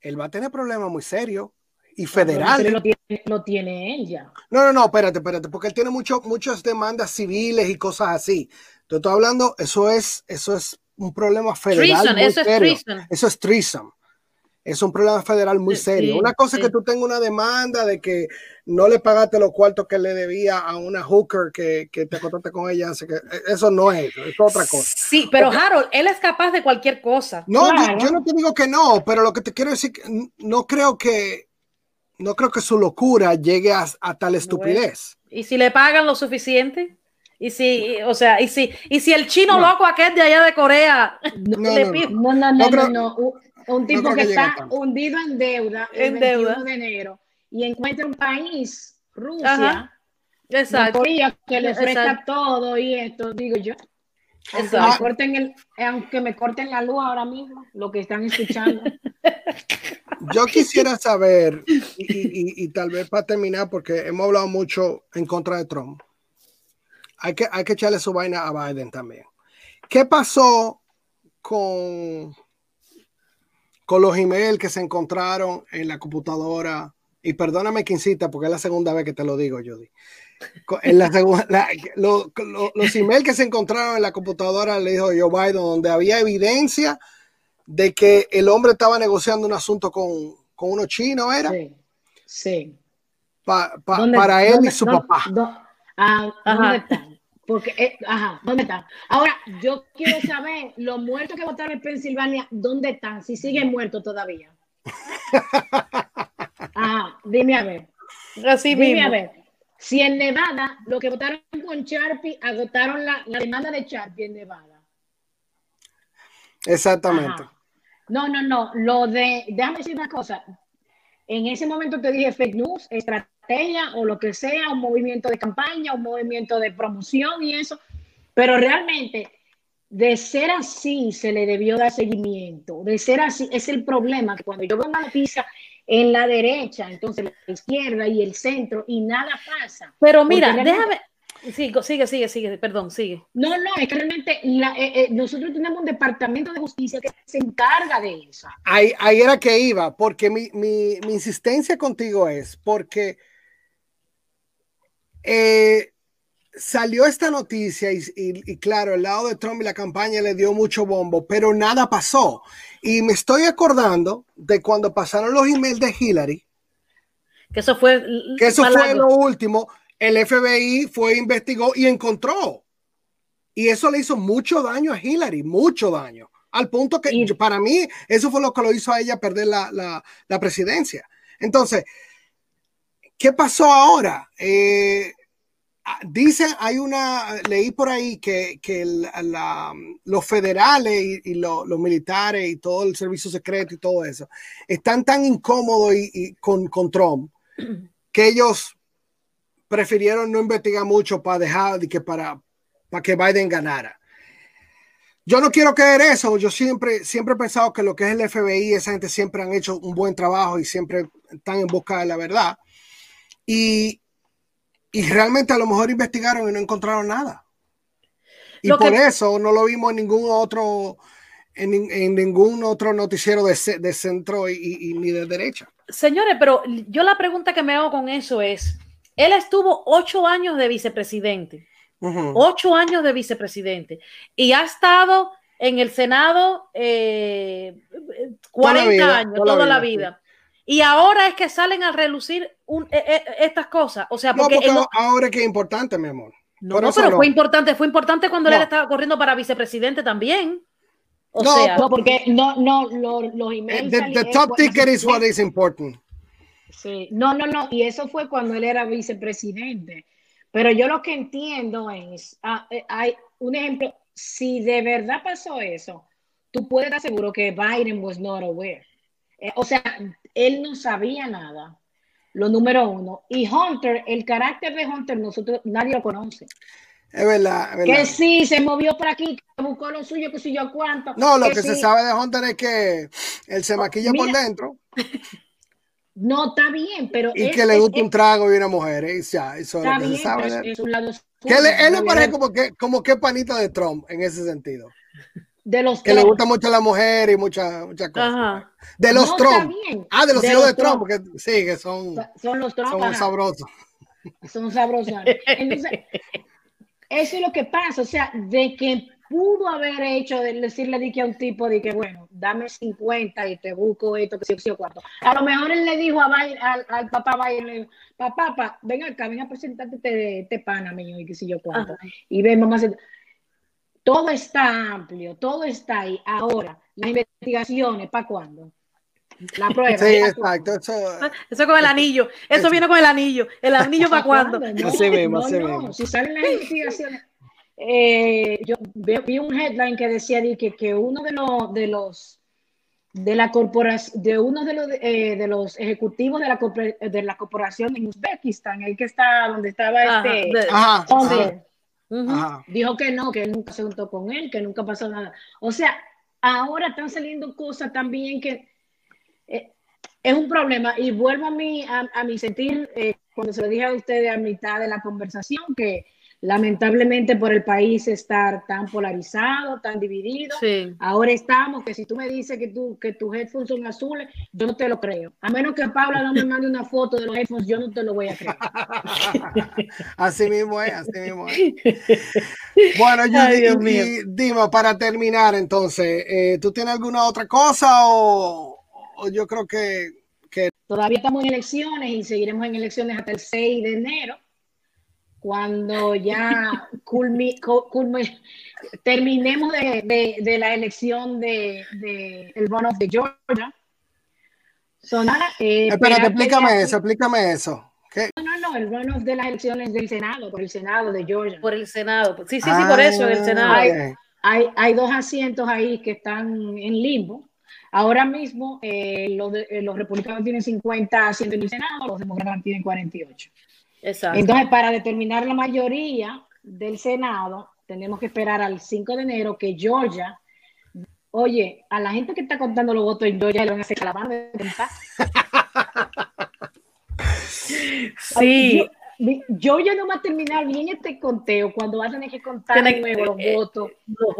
él va a tener problemas muy serios y federales. Lo tiene, lo tiene él ya. No, no, no, espérate, espérate, porque él tiene mucho, muchas demandas civiles y cosas así. Te estoy hablando, eso es, eso es un problema federal. muy eso, serio. Es eso es treason es un problema federal muy serio. una cosa es que tú tengas una demanda de que no le pagaste los cuartos que le debía a una hooker que, que te acostaste con ella. que e, eso no es eso, es otra cosa. Sí, pero Harold, él es capaz de cualquier cosa. No, yo, no te digo que no, pero lo que te quiero decir, no creo que, no creo que su locura llegue a, tal estupidez. ¿Y si le pagan lo suficiente? Y si, o sea, y si, y si el chino loco aquel de allá de Corea no, le pide. No, no, no, no, un tipo que, está hundido en deuda en el deuda. de enero y encuentra un país, Rusia, Exacto. que le ofrezca todo y esto, digo yo. Aunque me, corten el, aunque me corten la luz ahora mismo, lo que están escuchando. Yo quisiera saber, y, y, tal vez para terminar, porque hemos hablado mucho en contra de Trump, hay que, hay que echarle su vaina a Biden también. ¿Qué pasó con con los emails que se encontraron en la computadora. Y perdóname que insista, porque es la segunda vez que te lo digo, Judy. En la los emails que se encontraron en la computadora, le dijo Joe Biden, donde había evidencia de que el hombre estaba negociando un asunto con, con uno chino, ¿era? Sí. sí. para él y su papá. Ah, ¿Dónde están? Porque, eh, ajá, ¿dónde están? Ahora, yo quiero saber, los muertos que votaron en Pensilvania, ¿dónde están? Si siguen muertos todavía. Ajá, dime a ver. Así dime a ver. Si en Nevada, los que votaron con Sharpie agotaron la, demanda de Sharpie en Nevada. Exactamente. No, no, no. Lo de, déjame decir una cosa. En ese momento te dije fake news, estrategia o lo que sea, un movimiento de campaña, un movimiento de promoción y eso. Pero realmente, de ser así, se le debió dar seguimiento. De ser así, es el problema que cuando yo veo una noticia en la derecha, entonces la izquierda y el centro, y nada pasa. Pero mira, déjame. Sigue, sigue, sigue, sigue, perdón, sigue. No, no, es que realmente la, eh, eh, nosotros tenemos un departamento de justicia que se encarga de eso. Ahí, ahí era que iba, porque mi, mi, mi insistencia contigo es porque eh, salió esta noticia y, claro, el lado de Trump y la campaña le dio mucho bombo, pero nada pasó. Y me estoy acordando de cuando pasaron los emails de Hillary. Que eso fue, que eso fue lo último. El FBI fue, investigó y encontró. Y eso le hizo mucho daño a Hillary, mucho daño. Al punto que para mí eso fue lo que lo hizo a ella perder la, la presidencia. Entonces, ¿qué pasó ahora? Eh, dicen, hay una, leí por ahí que, que los federales y, los militares y todo el servicio secreto y todo eso están tan incómodos y, con, con, Trump que ellos prefirieron no investigar mucho para dejar de que para, para que Biden ganara. Yo no quiero creer eso. Yo siempre, siempre he pensado que lo que es el FBI, esa gente siempre han hecho un buen trabajo y siempre están en busca de la verdad. Y, y realmente a lo mejor investigaron y no encontraron nada. Y por eso no lo vimos en ningún otro, en, ningún otro noticiero de, de centro y, ni de derecha. Señores, pero yo la pregunta que me hago con eso es, él estuvo ocho años de vicepresidente, ocho años de vicepresidente, y ha estado en el Senado 40 eh, años, toda, la vida. Y ahora es que salen a relucir un, e, e, estas cosas. O sea, porque, ahora que es importante, mi amor. No, no pero fue importante, fue importante cuando él estaba corriendo para vicepresidente también. O no, sea, no, porque no, no, los, los emails. The, the top ticket is what is important. Sí, no, no, no, y eso fue cuando él era vicepresidente. Pero yo lo que entiendo es, ah, eh, hay un ejemplo, si de verdad pasó eso, tú puedes estar seguro que Biden was not aware. Eh, o sea, él no sabía nada, lo número uno. Y Hunter, el carácter de Hunter, nosotros nadie lo conoce. Es verdad, es verdad. Que sí, se movió por aquí, buscó lo suyo, que si yo cuánto. No, lo que, se sabe de Hunter es que él se maquilla por dentro. No, está bien, pero. Y que le gusta un trago y una mujer, ¿eh? ya, eso es lo que se sabe. que él, le parece como que, como que panita de Trump en ese sentido de los que le gusta mucho a la mujer y muchas muchas cosas. De los Trump. Ah, de los hijos de Trump, porque sí, que son, son los Trump. Son sabrosos. Son sabrosos. Entonces, eso es lo que pasa, o sea, de que pudo haber hecho, de decirle de que a un tipo de que, bueno, dame 50 y te busco esto, que si yo cuarto. A lo mejor él le dijo a al, al, papá Biden, papá, papá, ven acá, ven a presentarte este, este pana mío y que si yo cuánto. Y ven, hacer todo está amplio, todo está ahí. Ahora, las investigaciones, ¿para cuándo? La prueba. Sí, exacto. Eso, eso con el anillo. Eso, viene con el anillo. ¿El anillo para cuándo? No, así mismo, así mismo. Si salen las investigaciones. Eh, yo vi un headline que decía que, que uno de los de los de la corporación de uno de los eh, de los ejecutivos de la de la corporación en Uzbekistán el que está donde estaba este ajá, Dijo que no, que él nunca se juntó con él, que nunca pasó nada. O sea, ahora están saliendo cosas también que eh, es un problema. Y vuelvo a mi, a, mi sentir, eh, cuando se lo dije a ustedes a mitad de la conversación, que lamentablemente por el país estar tan polarizado, tan dividido. Ahora estamos, que si tú me dices que, tú, que tus headphones son azules, yo no te lo creo. A menos que Paula no me mande una foto de los headphones, yo no te lo voy a creer. así mismo es, así mismo es. Bueno, yo, Dima, para terminar entonces, eh, ¿tú tienes alguna otra cosa o, o yo creo que, que... Todavía estamos en elecciones y seguiremos en elecciones hasta el 6 de enero cuando ya terminemos de, la elección de, el runoff de Georgia. Eh, Espérate, explícame eso, explícame eso. No, no, no, el runoff de las elecciones del Senado, por el Senado de Georgia. Por el Senado, sí, sí, sí, por eso, el ah, Senado. Hay, hay, dos asientos ahí que están en limbo. Ahora mismo eh, los, eh, los, republicanos tienen 50 asientos en el Senado, los demócratas tienen 48. Exacto. Entonces, para determinar la mayoría del Senado, tenemos que esperar al 5 de enero que Georgia, oye, a la gente que está contando los votos en Georgia le van a hacer calamar de Sí. Yo, ya no va a terminar bien este conteo cuando va a tener que contar de nuevo los, eh, votos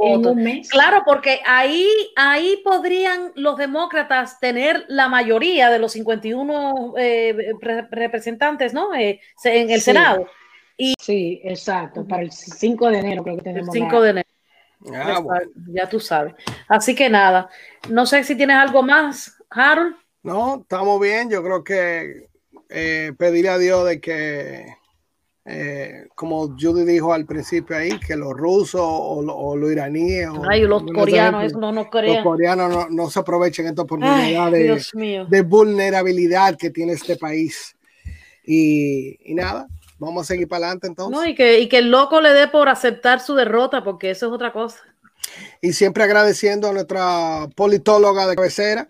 en un mes. Claro, porque ahí, ahí podrían los demócratas tener la mayoría de los 51 eh, representantes ¿no? Eh, en el Senado. Y, sí, exacto, para el 5 de enero creo que tenemos. El 5 de enero. Ah, ya tú sabes. Así que nada, no sé si tienes algo más, Harold. No, estamos bien. Yo creo que eh, pedirle a Dios de que, eh, como Judy dijo al principio ahí, que los rusos o, los iraníes o los coreanos, no, no los coreanos no, se aprovechen esta oportunidad de, vulnerabilidad que tiene este país. Y, nada, vamos a seguir para adelante entonces. No, y que, y que el loco le dé por aceptar su derrota, porque eso es otra cosa. Y siempre agradeciendo a nuestra politóloga de cabecera,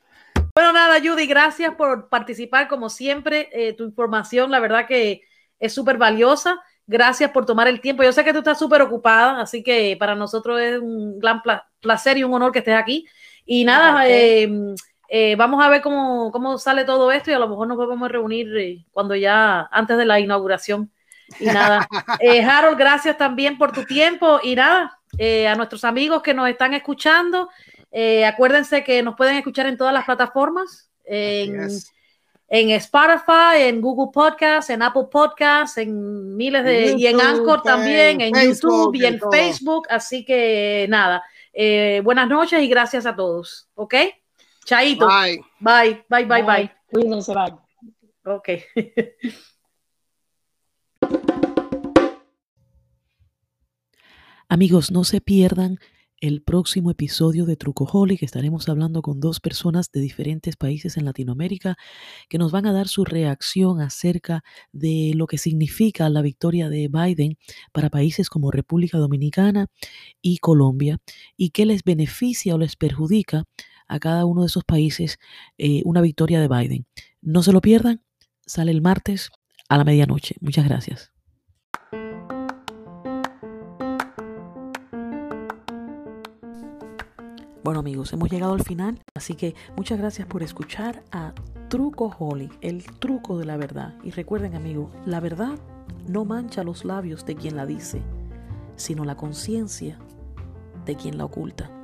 bueno, nada, Judy, gracias por participar como siempre. Eh, tu información, la verdad que es súper valiosa. Gracias por tomar el tiempo. Yo sé que tú estás súper ocupada, así que para nosotros es un gran placer y un honor que estés aquí. Y nada, em, eh, vamos a ver cómo, cómo, sale todo esto y a lo mejor nos podemos reunir eh, cuando ya, antes de la inauguración. Y nada, Harold, gracias también por tu tiempo y nada, a nuestros amigos que nos están escuchando. Eh, acuérdense que nos pueden escuchar en todas las plataformas, en, Spotify, en Google Podcasts, en Apple Podcasts, en miles de... y en Anchor también, en YouTube y en Facebook. Así que nada, eh, buenas noches y gracias a todos. ¿Ok? Chaito. Bye. Bye, bye, bye, bye. Cuídense, bye. Ok. Amigos, no se pierdan el próximo episodio de que estaremos hablando con dos personas de diferentes países en Latinoamérica que nos van a dar su reacción acerca de lo que significa la victoria de Biden para países como República Dominicana y Colombia y qué les beneficia o les perjudica a cada uno de esos países eh, una victoria de Biden. No se lo pierdan, sale el martes a la medianoche. Muchas gracias. Bueno amigos, hemos llegado al final, así que muchas gracias por escuchar a Truco Holly, el truco de la verdad. Y recuerden amigos, la verdad no mancha los labios de quien la dice, sino la conciencia de quien la oculta.